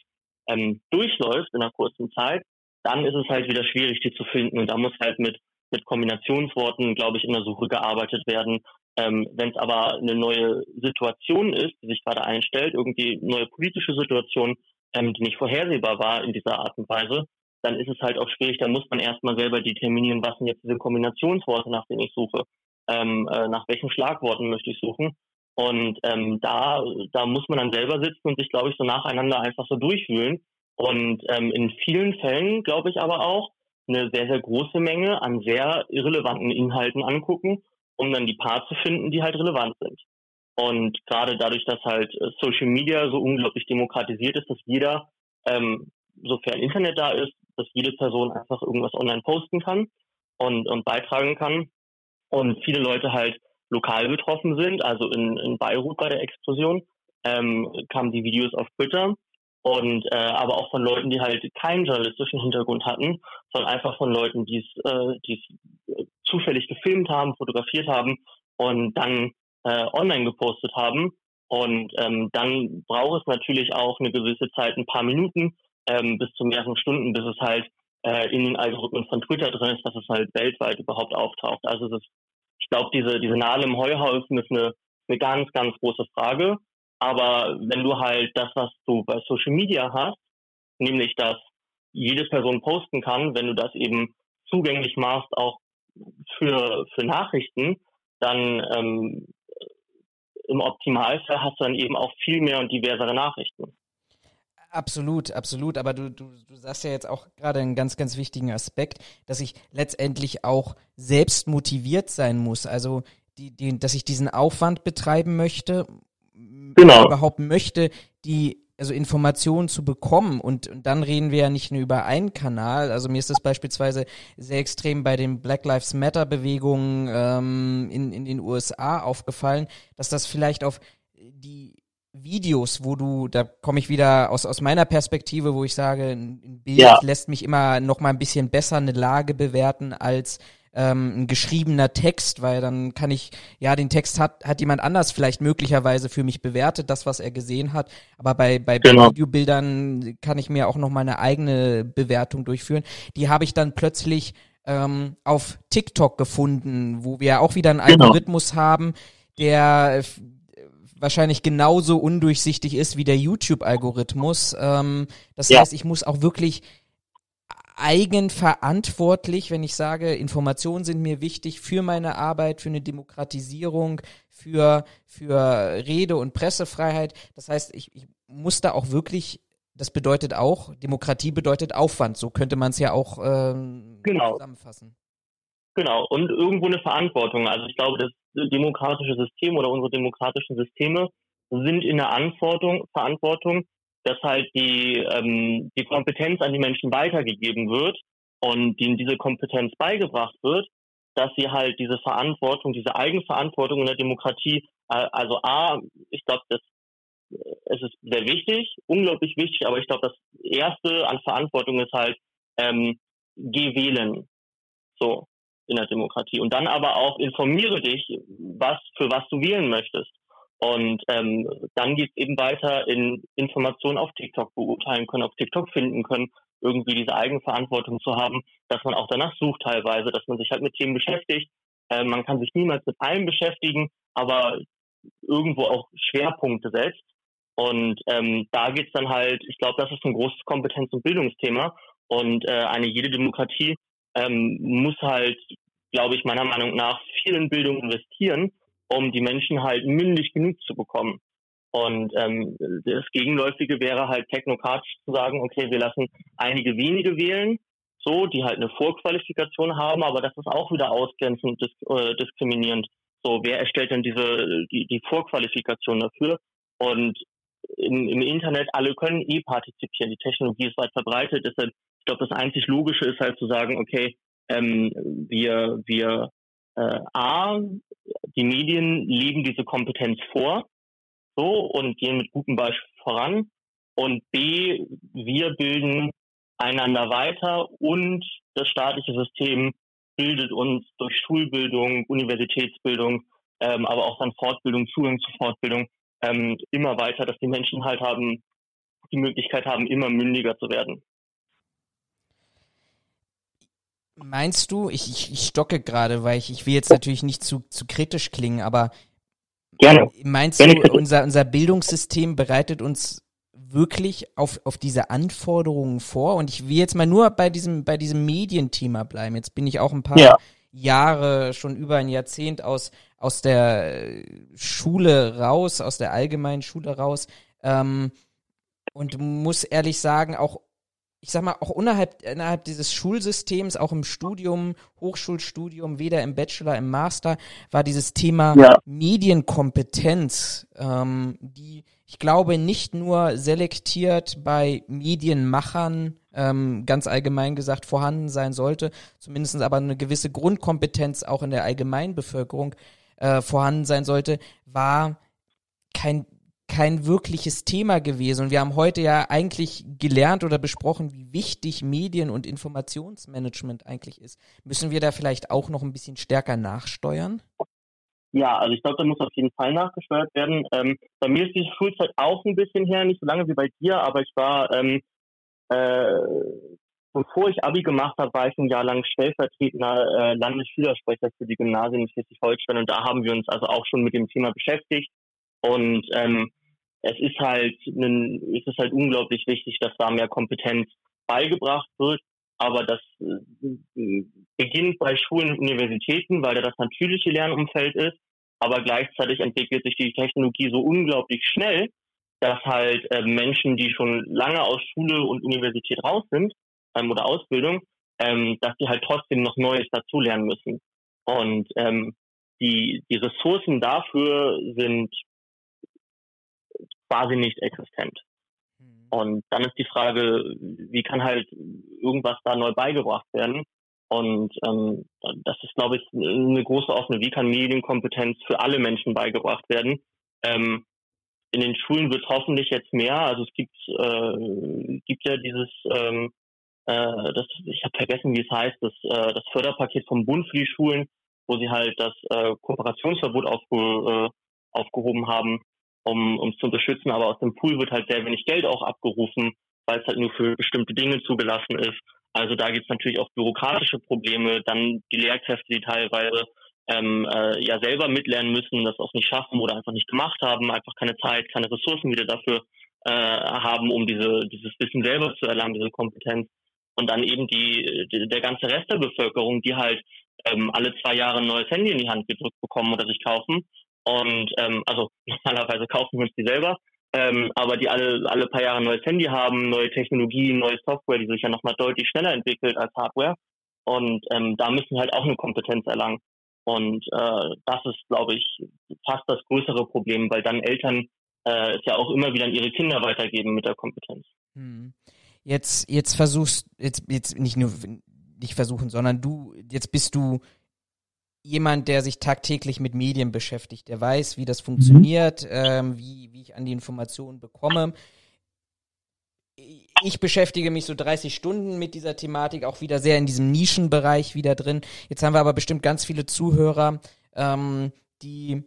ähm, durchläuft in einer kurzen Zeit, dann ist es halt wieder schwierig, die zu finden. Und da muss halt mit, mit Kombinationsworten, glaube ich, in der Suche gearbeitet werden. Ähm, wenn es aber eine neue Situation ist, die sich gerade einstellt, irgendwie neue politische Situation, ähm, die nicht vorhersehbar war in dieser Art und Weise, dann ist es halt auch schwierig, da muss man erstmal selber determinieren, was sind jetzt diese Kombinationsworte, nach denen ich suche, ähm, äh, nach welchen Schlagworten möchte ich suchen. Und ähm, da, da muss man dann selber sitzen und sich, glaube ich, so nacheinander einfach so durchwühlen und ähm, in vielen Fällen, glaube ich aber auch, eine sehr, sehr große Menge an sehr irrelevanten Inhalten angucken, um dann die paar zu finden, die halt relevant sind. Und gerade dadurch, dass halt äh, Social Media so unglaublich demokratisiert ist, dass jeder, ähm, sofern Internet da ist, dass jede Person einfach irgendwas online posten kann und, und beitragen kann. Und viele Leute halt lokal betroffen sind, also in, in Beirut bei der Explosion, ähm, kamen die Videos auf Twitter und äh, aber auch von Leuten, die halt keinen journalistischen Hintergrund hatten, sondern einfach von Leuten, die es äh, die es äh, zufällig gefilmt haben, fotografiert haben und dann äh, online gepostet haben. Und ähm, dann braucht es natürlich auch eine gewisse Zeit, ein paar Minuten ähm, bis zu mehreren Stunden, bis es halt äh, in den Algorithmen von Twitter drin ist, dass es halt weltweit überhaupt auftaucht. Also ist, ich glaube, diese diese Nadel im Heuhaufen ist eine eine ganz ganz große Frage. Aber wenn du halt das, was du bei Social Media hast, nämlich dass jede Person posten kann, wenn du das eben zugänglich machst, auch für, für Nachrichten, dann ähm, im Optimalfall hast du dann eben auch viel mehr und diversere Nachrichten. Absolut, absolut. Aber du, du, du sagst ja jetzt auch gerade einen ganz, ganz wichtigen Aspekt, dass ich letztendlich auch selbst motiviert sein muss. Also, die, die, dass ich diesen Aufwand betreiben möchte genau. überhaupt möchte, die also Informationen zu bekommen und, und dann reden wir ja nicht nur über einen Kanal. Also mir ist das beispielsweise sehr extrem bei den Black Lives Matter Bewegungen ähm, in, in den USA aufgefallen, dass das vielleicht auf die Videos, wo du, da komme ich wieder aus, aus meiner Perspektive, wo ich sage, ein Bild ja. lässt mich immer noch mal ein bisschen besser eine Lage bewerten als ähm, ein geschriebener Text, weil dann kann ich, ja, den Text hat, hat jemand anders vielleicht möglicherweise für mich bewertet, das, was er gesehen hat. Aber bei, bei genau. Videobildern kann ich mir auch noch mal eine eigene Bewertung durchführen. Die habe ich dann plötzlich ähm, auf TikTok gefunden, wo wir auch wieder einen genau. Algorithmus haben, der wahrscheinlich genauso undurchsichtig ist wie der YouTube-Algorithmus. Ähm, das ja. heißt, ich muss auch wirklich eigenverantwortlich, wenn ich sage, Informationen sind mir wichtig für meine Arbeit, für eine Demokratisierung, für, für Rede- und Pressefreiheit. Das heißt, ich, ich muss da auch wirklich, das bedeutet auch, Demokratie bedeutet Aufwand. So könnte man es ja auch ähm, genau. zusammenfassen. Genau, und irgendwo eine Verantwortung. Also ich glaube, das demokratische System oder unsere demokratischen Systeme sind in der Anforderung, Verantwortung, dass halt die, ähm, die Kompetenz an die Menschen weitergegeben wird und ihnen diese Kompetenz beigebracht wird, dass sie halt diese Verantwortung, diese Eigenverantwortung in der Demokratie, äh, also A, ich glaube, das äh, es ist sehr wichtig, unglaublich wichtig, aber ich glaube, das erste an Verantwortung ist halt, ähm, geh wählen. So in der Demokratie. Und dann aber auch informiere dich, was für was du wählen möchtest. Und ähm, dann geht es eben weiter in Informationen auf TikTok beurteilen können, auf TikTok finden können, irgendwie diese Eigenverantwortung zu haben, dass man auch danach sucht teilweise, dass man sich halt mit Themen beschäftigt. Äh, man kann sich niemals mit allem beschäftigen, aber irgendwo auch Schwerpunkte setzt. Und ähm, da geht's dann halt, ich glaube, das ist ein großes Kompetenz- und Bildungsthema. Und äh, eine jede Demokratie ähm, muss halt, glaube ich, meiner Meinung nach viel in Bildung investieren, um die Menschen halt mündig genug zu bekommen. Und ähm, das Gegenläufige wäre halt technokratisch zu sagen, okay, wir lassen einige wenige wählen, so, die halt eine Vorqualifikation haben, aber das ist auch wieder ausgrenzend disk äh, diskriminierend. So, wer erstellt denn diese die, die Vorqualifikation dafür? Und im, im Internet, alle können eh partizipieren. Die Technologie ist weit verbreitet. Deshalb, ich glaube, das einzig Logische ist halt zu sagen, okay, ähm, wir, wir äh, A, die Medien leben diese Kompetenz vor, so, und gehen mit gutem Beispiel voran. Und B, wir bilden einander weiter und das staatliche System bildet uns durch Schulbildung, Universitätsbildung, ähm, aber auch dann Fortbildung, Zugang zu Fortbildung ähm, immer weiter, dass die Menschen halt haben, die Möglichkeit haben, immer mündiger zu werden. Meinst du, ich, ich, ich stocke gerade, weil ich, ich will jetzt natürlich nicht zu, zu kritisch klingen, aber Gerne. meinst Gerne du, unser, unser Bildungssystem bereitet uns wirklich auf, auf diese Anforderungen vor? Und ich will jetzt mal nur bei diesem, bei diesem Medienthema bleiben. Jetzt bin ich auch ein paar ja. Jahre, schon über ein Jahrzehnt aus, aus der Schule raus, aus der allgemeinen Schule raus. Ähm, und muss ehrlich sagen, auch ich sag mal, auch innerhalb, innerhalb dieses Schulsystems, auch im Studium, Hochschulstudium, weder im Bachelor, im Master, war dieses Thema ja. Medienkompetenz, ähm, die, ich glaube, nicht nur selektiert bei Medienmachern, ähm, ganz allgemein gesagt, vorhanden sein sollte, zumindest aber eine gewisse Grundkompetenz auch in der Allgemeinbevölkerung äh, vorhanden sein sollte, war kein kein wirkliches Thema gewesen. Und wir haben heute ja eigentlich gelernt oder besprochen, wie wichtig Medien- und Informationsmanagement eigentlich ist. Müssen wir da vielleicht auch noch ein bisschen stärker nachsteuern? Ja, also ich glaube, da muss auf jeden Fall nachgesteuert werden. Ähm, bei mir ist diese Schulzeit auch ein bisschen her, nicht so lange wie bei dir, aber ich war, ähm, äh, bevor ich Abi gemacht habe, war ich ein Jahr lang stellvertretender äh, Landesschülersprecher für die Gymnasien in Schleswig-Holstein und da haben wir uns also auch schon mit dem Thema beschäftigt und ähm, es ist halt ein, es ist halt unglaublich wichtig, dass da mehr Kompetenz beigebracht wird. Aber das äh, beginnt bei Schulen und Universitäten, weil da das natürliche Lernumfeld ist. Aber gleichzeitig entwickelt sich die Technologie so unglaublich schnell, dass halt äh, Menschen, die schon lange aus Schule und Universität raus sind ähm, oder Ausbildung, ähm, dass die halt trotzdem noch Neues dazulernen müssen. Und ähm, die, die Ressourcen dafür sind quasi nicht existent. Mhm. Und dann ist die Frage, wie kann halt irgendwas da neu beigebracht werden? Und ähm, das ist, glaube ich, eine große offene, wie kann Medienkompetenz für alle Menschen beigebracht werden? Ähm, in den Schulen wird hoffentlich jetzt mehr. Also es gibt, äh, gibt ja dieses, ähm, äh, das, ich habe vergessen, wie es heißt, das, äh, das Förderpaket vom Bund für die Schulen, wo sie halt das äh, Kooperationsverbot aufge, äh, aufgehoben haben um um zu unterstützen, aber aus dem Pool wird halt sehr wenig Geld auch abgerufen, weil es halt nur für bestimmte Dinge zugelassen ist. Also da gibt es natürlich auch bürokratische Probleme, dann die Lehrkräfte, die teilweise ähm, äh, ja selber mitlernen müssen, das auch nicht schaffen oder einfach nicht gemacht haben, einfach keine Zeit, keine Ressourcen wieder dafür äh, haben, um diese dieses Wissen selber zu erlangen, diese Kompetenz. Und dann eben die, die der ganze Rest der Bevölkerung, die halt ähm, alle zwei Jahre ein neues Handy in die Hand gedrückt bekommen oder sich kaufen und ähm, also normalerweise kaufen wir uns die selber, ähm, aber die alle alle paar Jahre ein neues Handy haben, neue Technologien, neue Software, die sich ja nochmal deutlich schneller entwickelt als Hardware. Und ähm, da müssen wir halt auch eine Kompetenz erlangen. Und äh, das ist, glaube ich, fast das größere Problem, weil dann Eltern äh, es ja auch immer wieder an ihre Kinder weitergeben mit der Kompetenz. Hm. Jetzt, jetzt versuchst, jetzt, jetzt nicht nur nicht versuchen, sondern du, jetzt bist du jemand, der sich tagtäglich mit Medien beschäftigt, der weiß, wie das funktioniert, mhm. ähm, wie, wie ich an die Informationen bekomme. ich beschäftige mich so 30 Stunden mit dieser Thematik, auch wieder sehr in diesem Nischenbereich wieder drin. Jetzt haben wir aber bestimmt ganz viele Zuhörer, ähm, die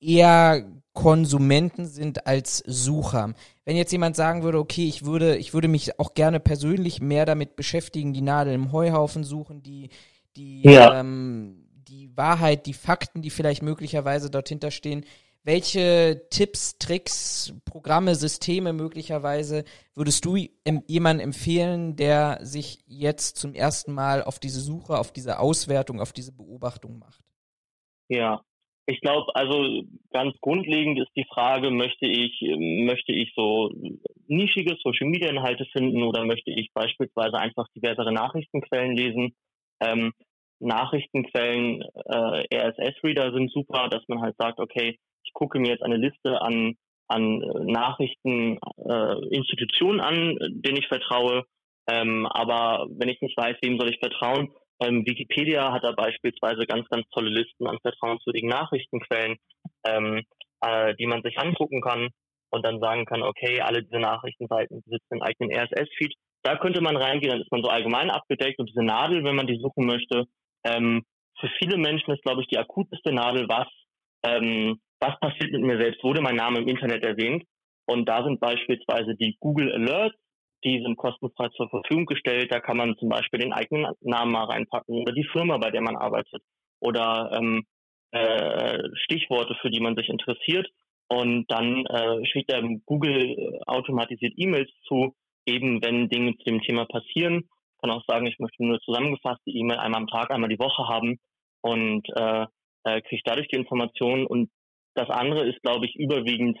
eher Konsumenten sind als Sucher. Wenn jetzt jemand sagen würde, okay, ich würde, ich würde mich auch gerne persönlich mehr damit beschäftigen, die Nadel im Heuhaufen suchen, die, die, ja. ähm, Wahrheit, die Fakten, die vielleicht möglicherweise dort hinterstehen. Welche Tipps, Tricks, Programme, Systeme möglicherweise würdest du jemandem empfehlen, der sich jetzt zum ersten Mal auf diese Suche, auf diese Auswertung, auf diese Beobachtung macht? Ja, ich glaube, also ganz grundlegend ist die Frage, möchte ich, möchte ich so nischige Social Media Inhalte finden oder möchte ich beispielsweise einfach diversere Nachrichtenquellen lesen? Ähm, Nachrichtenquellen, äh, RSS-Reader sind super, dass man halt sagt, okay, ich gucke mir jetzt eine Liste an, an Nachrichten, äh, Institutionen an, denen ich vertraue. Ähm, aber wenn ich nicht weiß, wem soll ich vertrauen, ähm, Wikipedia hat da beispielsweise ganz, ganz tolle Listen an vertrauenswürdigen Nachrichtenquellen, ähm, äh, die man sich angucken kann und dann sagen kann, okay, alle diese Nachrichtenseiten besitzen einen eigenen RSS-Feed. Da könnte man reingehen, dann ist man so allgemein abgedeckt und diese Nadel, wenn man die suchen möchte, ähm, für viele Menschen ist, glaube ich, die akuteste Nadel, was, ähm, was passiert mit mir selbst? Wurde mein Name im Internet erwähnt? Und da sind beispielsweise die Google Alerts die sind kostenfrei zur Verfügung gestellt. Da kann man zum Beispiel den eigenen Namen mal reinpacken oder die Firma, bei der man arbeitet oder ähm, äh, Stichworte, für die man sich interessiert. Und dann äh, schickt er Google automatisiert E-Mails zu, eben wenn Dinge zu dem Thema passieren. Kann auch sagen, ich möchte nur zusammengefasste E-Mail einmal am Tag, einmal die Woche haben und äh, äh, kriege dadurch die Informationen. Und das andere ist, glaube ich, überwiegend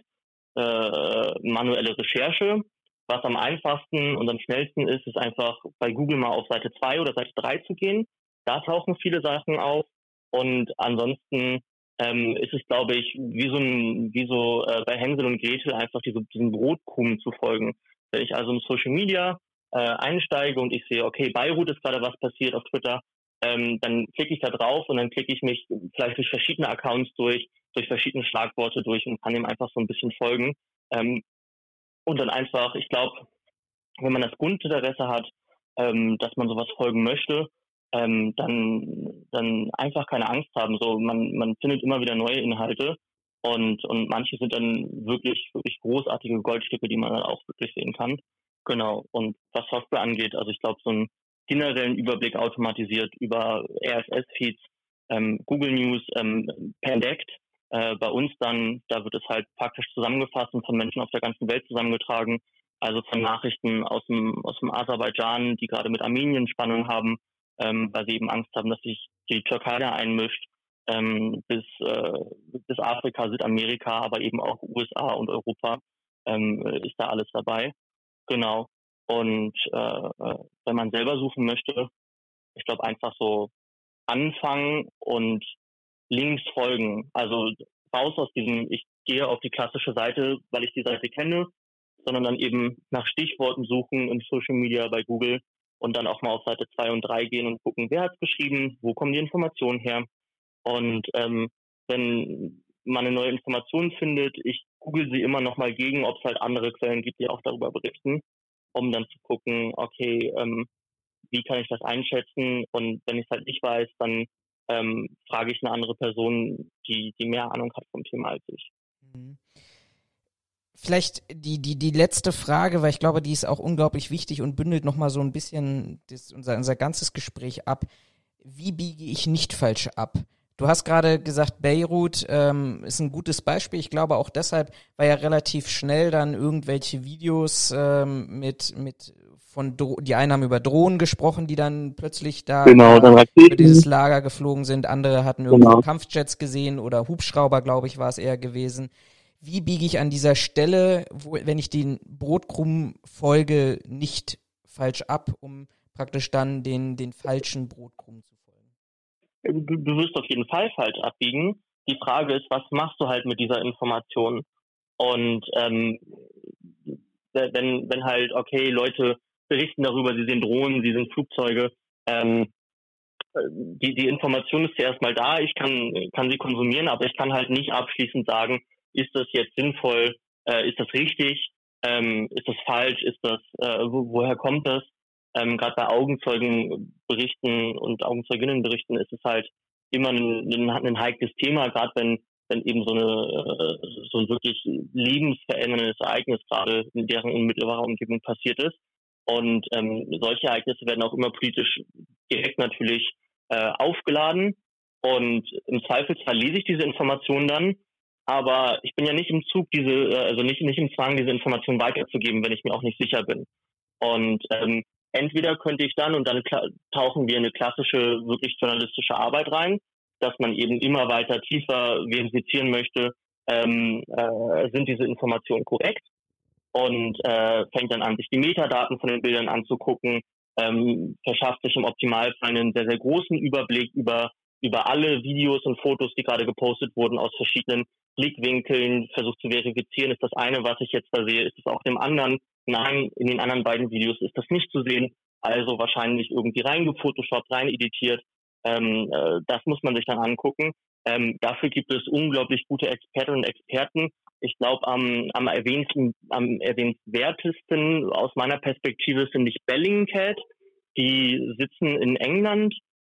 äh, manuelle Recherche. Was am einfachsten und am schnellsten ist, ist einfach bei Google mal auf Seite 2 oder Seite 3 zu gehen. Da tauchen viele Sachen auf. Und ansonsten ähm, ist es, glaube ich, wie so, ein, wie so äh, bei Hänsel und Gretel einfach diese, diesen Brotkrumen zu folgen. Wenn ich also in Social Media äh, einsteige und ich sehe, okay, Beirut ist gerade was passiert auf Twitter, ähm, dann klicke ich da drauf und dann klicke ich mich vielleicht durch verschiedene Accounts durch, durch verschiedene Schlagworte durch und kann dem einfach so ein bisschen folgen. Ähm, und dann einfach, ich glaube, wenn man das Grundinteresse hat, ähm, dass man sowas folgen möchte, ähm, dann, dann einfach keine Angst haben. So, man, man findet immer wieder neue Inhalte und, und manche sind dann wirklich, wirklich großartige Goldstücke, die man dann auch wirklich sehen kann. Genau. Und was Software angeht, also ich glaube, so einen generellen Überblick automatisiert über RSS-Feeds, ähm, Google News, ähm, Pandect, äh, bei uns dann, da wird es halt praktisch zusammengefasst und von Menschen auf der ganzen Welt zusammengetragen. Also von Nachrichten aus dem, aus dem Aserbaidschan, die gerade mit Armenien Spannung haben, ähm, weil sie eben Angst haben, dass sich die Türkei da einmischt, ähm, bis, äh, bis Afrika, Südamerika, aber eben auch USA und Europa ähm, ist da alles dabei. Genau. Und äh, äh wenn man selber suchen möchte, ich glaube einfach so anfangen und Links folgen. Also raus aus diesem, ich gehe auf die klassische Seite, weil ich die Seite kenne, sondern dann eben nach Stichworten suchen in Social Media bei Google und dann auch mal auf Seite 2 und 3 gehen und gucken, wer hat geschrieben, wo kommen die Informationen her. Und ähm, wenn man eine neue Information findet, ich google sie immer noch mal gegen, ob es halt andere Quellen gibt, die auch darüber berichten, um dann zu gucken, okay, ähm, wie kann ich das einschätzen? Und wenn ich es halt nicht weiß, dann ähm, frage ich eine andere Person, die, die mehr Ahnung hat vom Thema als ich. Mhm. Vielleicht die, die, die letzte Frage, weil ich glaube, die ist auch unglaublich wichtig und bündelt nochmal so ein bisschen das, unser, unser ganzes Gespräch ab. Wie biege ich nicht falsch ab? Du hast gerade gesagt, Beirut ähm, ist ein gutes Beispiel. Ich glaube auch deshalb, weil ja relativ schnell dann irgendwelche Videos ähm, mit, mit von Dro die einen haben über Drohnen gesprochen, die dann plötzlich da genau, dann über dieses Lager geflogen sind. Andere hatten irgendwo genau. Kampfjets gesehen oder Hubschrauber, glaube ich, war es eher gewesen. Wie biege ich an dieser Stelle, wo, wenn ich den Brotkrumm folge, nicht falsch ab, um praktisch dann den, den falschen Brotkrumm zu? Du, wirst auf jeden Fall falsch abbiegen. Die Frage ist, was machst du halt mit dieser Information? Und ähm, wenn, wenn halt, okay, Leute berichten darüber, sie sehen Drohnen, sie sind Flugzeuge. Ähm, die, die Information ist ja erstmal da, ich kann, kann sie konsumieren, aber ich kann halt nicht abschließend sagen, ist das jetzt sinnvoll, äh, ist das richtig? Ähm, ist das falsch? Ist das, äh, wo, woher kommt das? Ähm, Gerade bei Augenzeugenberichten und Augenzeuginnenberichten ist es halt immer ein, ein, ein heikles Thema, gerade wenn wenn eben so eine äh, so ein wirklich lebensveränderndes Ereignis gerade in deren unmittelbarer Umgebung passiert ist. Und ähm, solche Ereignisse werden auch immer politisch direkt natürlich äh, aufgeladen. Und im Zweifelsfall lese ich diese Informationen dann, aber ich bin ja nicht im Zug, diese, äh, also nicht, nicht im Zwang, diese Informationen weiterzugeben, wenn ich mir auch nicht sicher bin. Und ähm, entweder könnte ich dann, und dann tauchen wir in eine klassische, wirklich journalistische Arbeit rein, dass man eben immer weiter tiefer verifizieren möchte, ähm, äh, sind diese Informationen korrekt? Und äh, fängt dann an, sich die Metadaten von den Bildern anzugucken, ähm, verschafft sich im Optimalfall einen sehr, sehr großen Überblick über, über alle Videos und Fotos, die gerade gepostet wurden aus verschiedenen Blickwinkeln, versucht zu verifizieren, ist das eine, was ich jetzt da sehe, ist es auch dem anderen? Nein, in den anderen beiden Videos ist das nicht zu sehen, also wahrscheinlich irgendwie reingefotoshoppt, rein editiert ähm, äh, das muss man sich dann angucken. Ähm, dafür gibt es unglaublich gute Expertinnen und Experten. Ich glaube, am, am erwähnten, am erwähnenswertesten aus meiner Perspektive finde ich Bellingcat. Die sitzen in England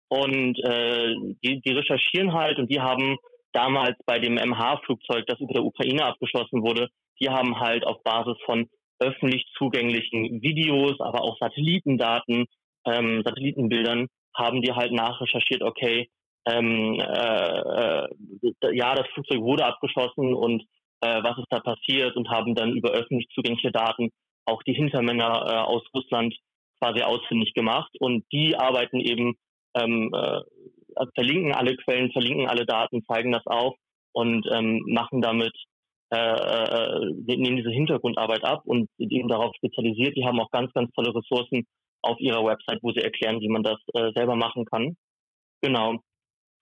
und äh, die, die recherchieren halt und die haben damals bei dem MH-Flugzeug, das über der Ukraine abgeschossen wurde, die haben halt auf Basis von öffentlich zugänglichen Videos, aber auch Satellitendaten, ähm, Satellitenbildern haben die halt nachrecherchiert, okay, ähm, äh, äh, ja, das Flugzeug wurde abgeschossen und äh, was ist da passiert und haben dann über öffentlich zugängliche Daten auch die Hintermänner äh, aus Russland quasi ausfindig gemacht. Und die arbeiten eben, ähm, äh, verlinken alle Quellen, verlinken alle Daten, zeigen das auf und ähm, machen damit, äh, äh, nehmen diese Hintergrundarbeit ab und sind eben darauf spezialisiert. Die haben auch ganz, ganz tolle Ressourcen auf ihrer Website, wo sie erklären, wie man das äh, selber machen kann. Genau.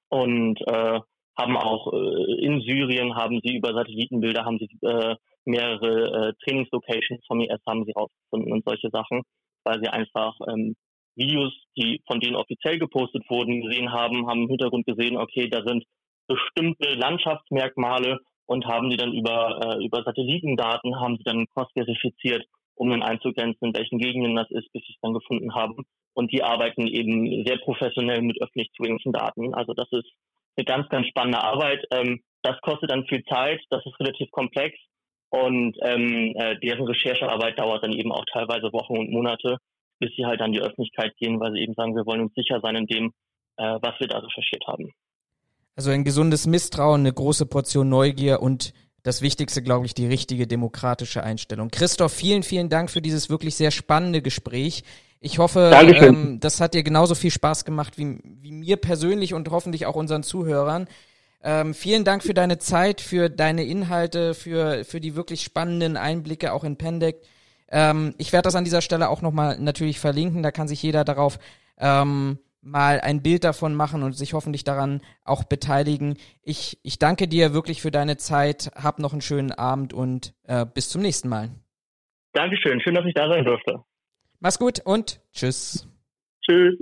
Und äh, haben auch äh, in Syrien haben sie über Satellitenbilder haben sie äh, mehrere äh, Trainingslocations vom IS haben sie rausgefunden und solche Sachen, weil sie einfach ähm, Videos, die von denen offiziell gepostet wurden, gesehen haben, haben im Hintergrund gesehen, okay, da sind bestimmte Landschaftsmerkmale und haben die dann über äh, über Satellitendaten haben sie dann cross-verifiziert um dann einzugrenzen, in welchen Gegenden das ist, bis sie es dann gefunden haben. Und die arbeiten eben sehr professionell mit öffentlich zugänglichen Daten. Also das ist eine ganz, ganz spannende Arbeit. Ähm, das kostet dann viel Zeit, das ist relativ komplex und ähm, äh, deren Recherchearbeit dauert dann eben auch teilweise Wochen und Monate, bis sie halt an die Öffentlichkeit gehen, weil sie eben sagen, wir wollen uns sicher sein in dem, äh, was wir da recherchiert haben. Also ein gesundes Misstrauen, eine große Portion Neugier und das Wichtigste, glaube ich, die richtige demokratische Einstellung. Christoph, vielen, vielen Dank für dieses wirklich sehr spannende Gespräch. Ich hoffe, ähm, das hat dir genauso viel Spaß gemacht wie, wie mir persönlich und hoffentlich auch unseren Zuhörern. Ähm, vielen Dank für deine Zeit, für deine Inhalte, für, für die wirklich spannenden Einblicke auch in Pendek. Ähm, ich werde das an dieser Stelle auch nochmal natürlich verlinken, da kann sich jeder darauf ähm, mal ein Bild davon machen und sich hoffentlich daran auch beteiligen. Ich, ich danke dir wirklich für deine Zeit. Hab noch einen schönen Abend und äh, bis zum nächsten Mal. Dankeschön. Schön, dass ich da sein durfte. Mach's gut und tschüss. Tschüss.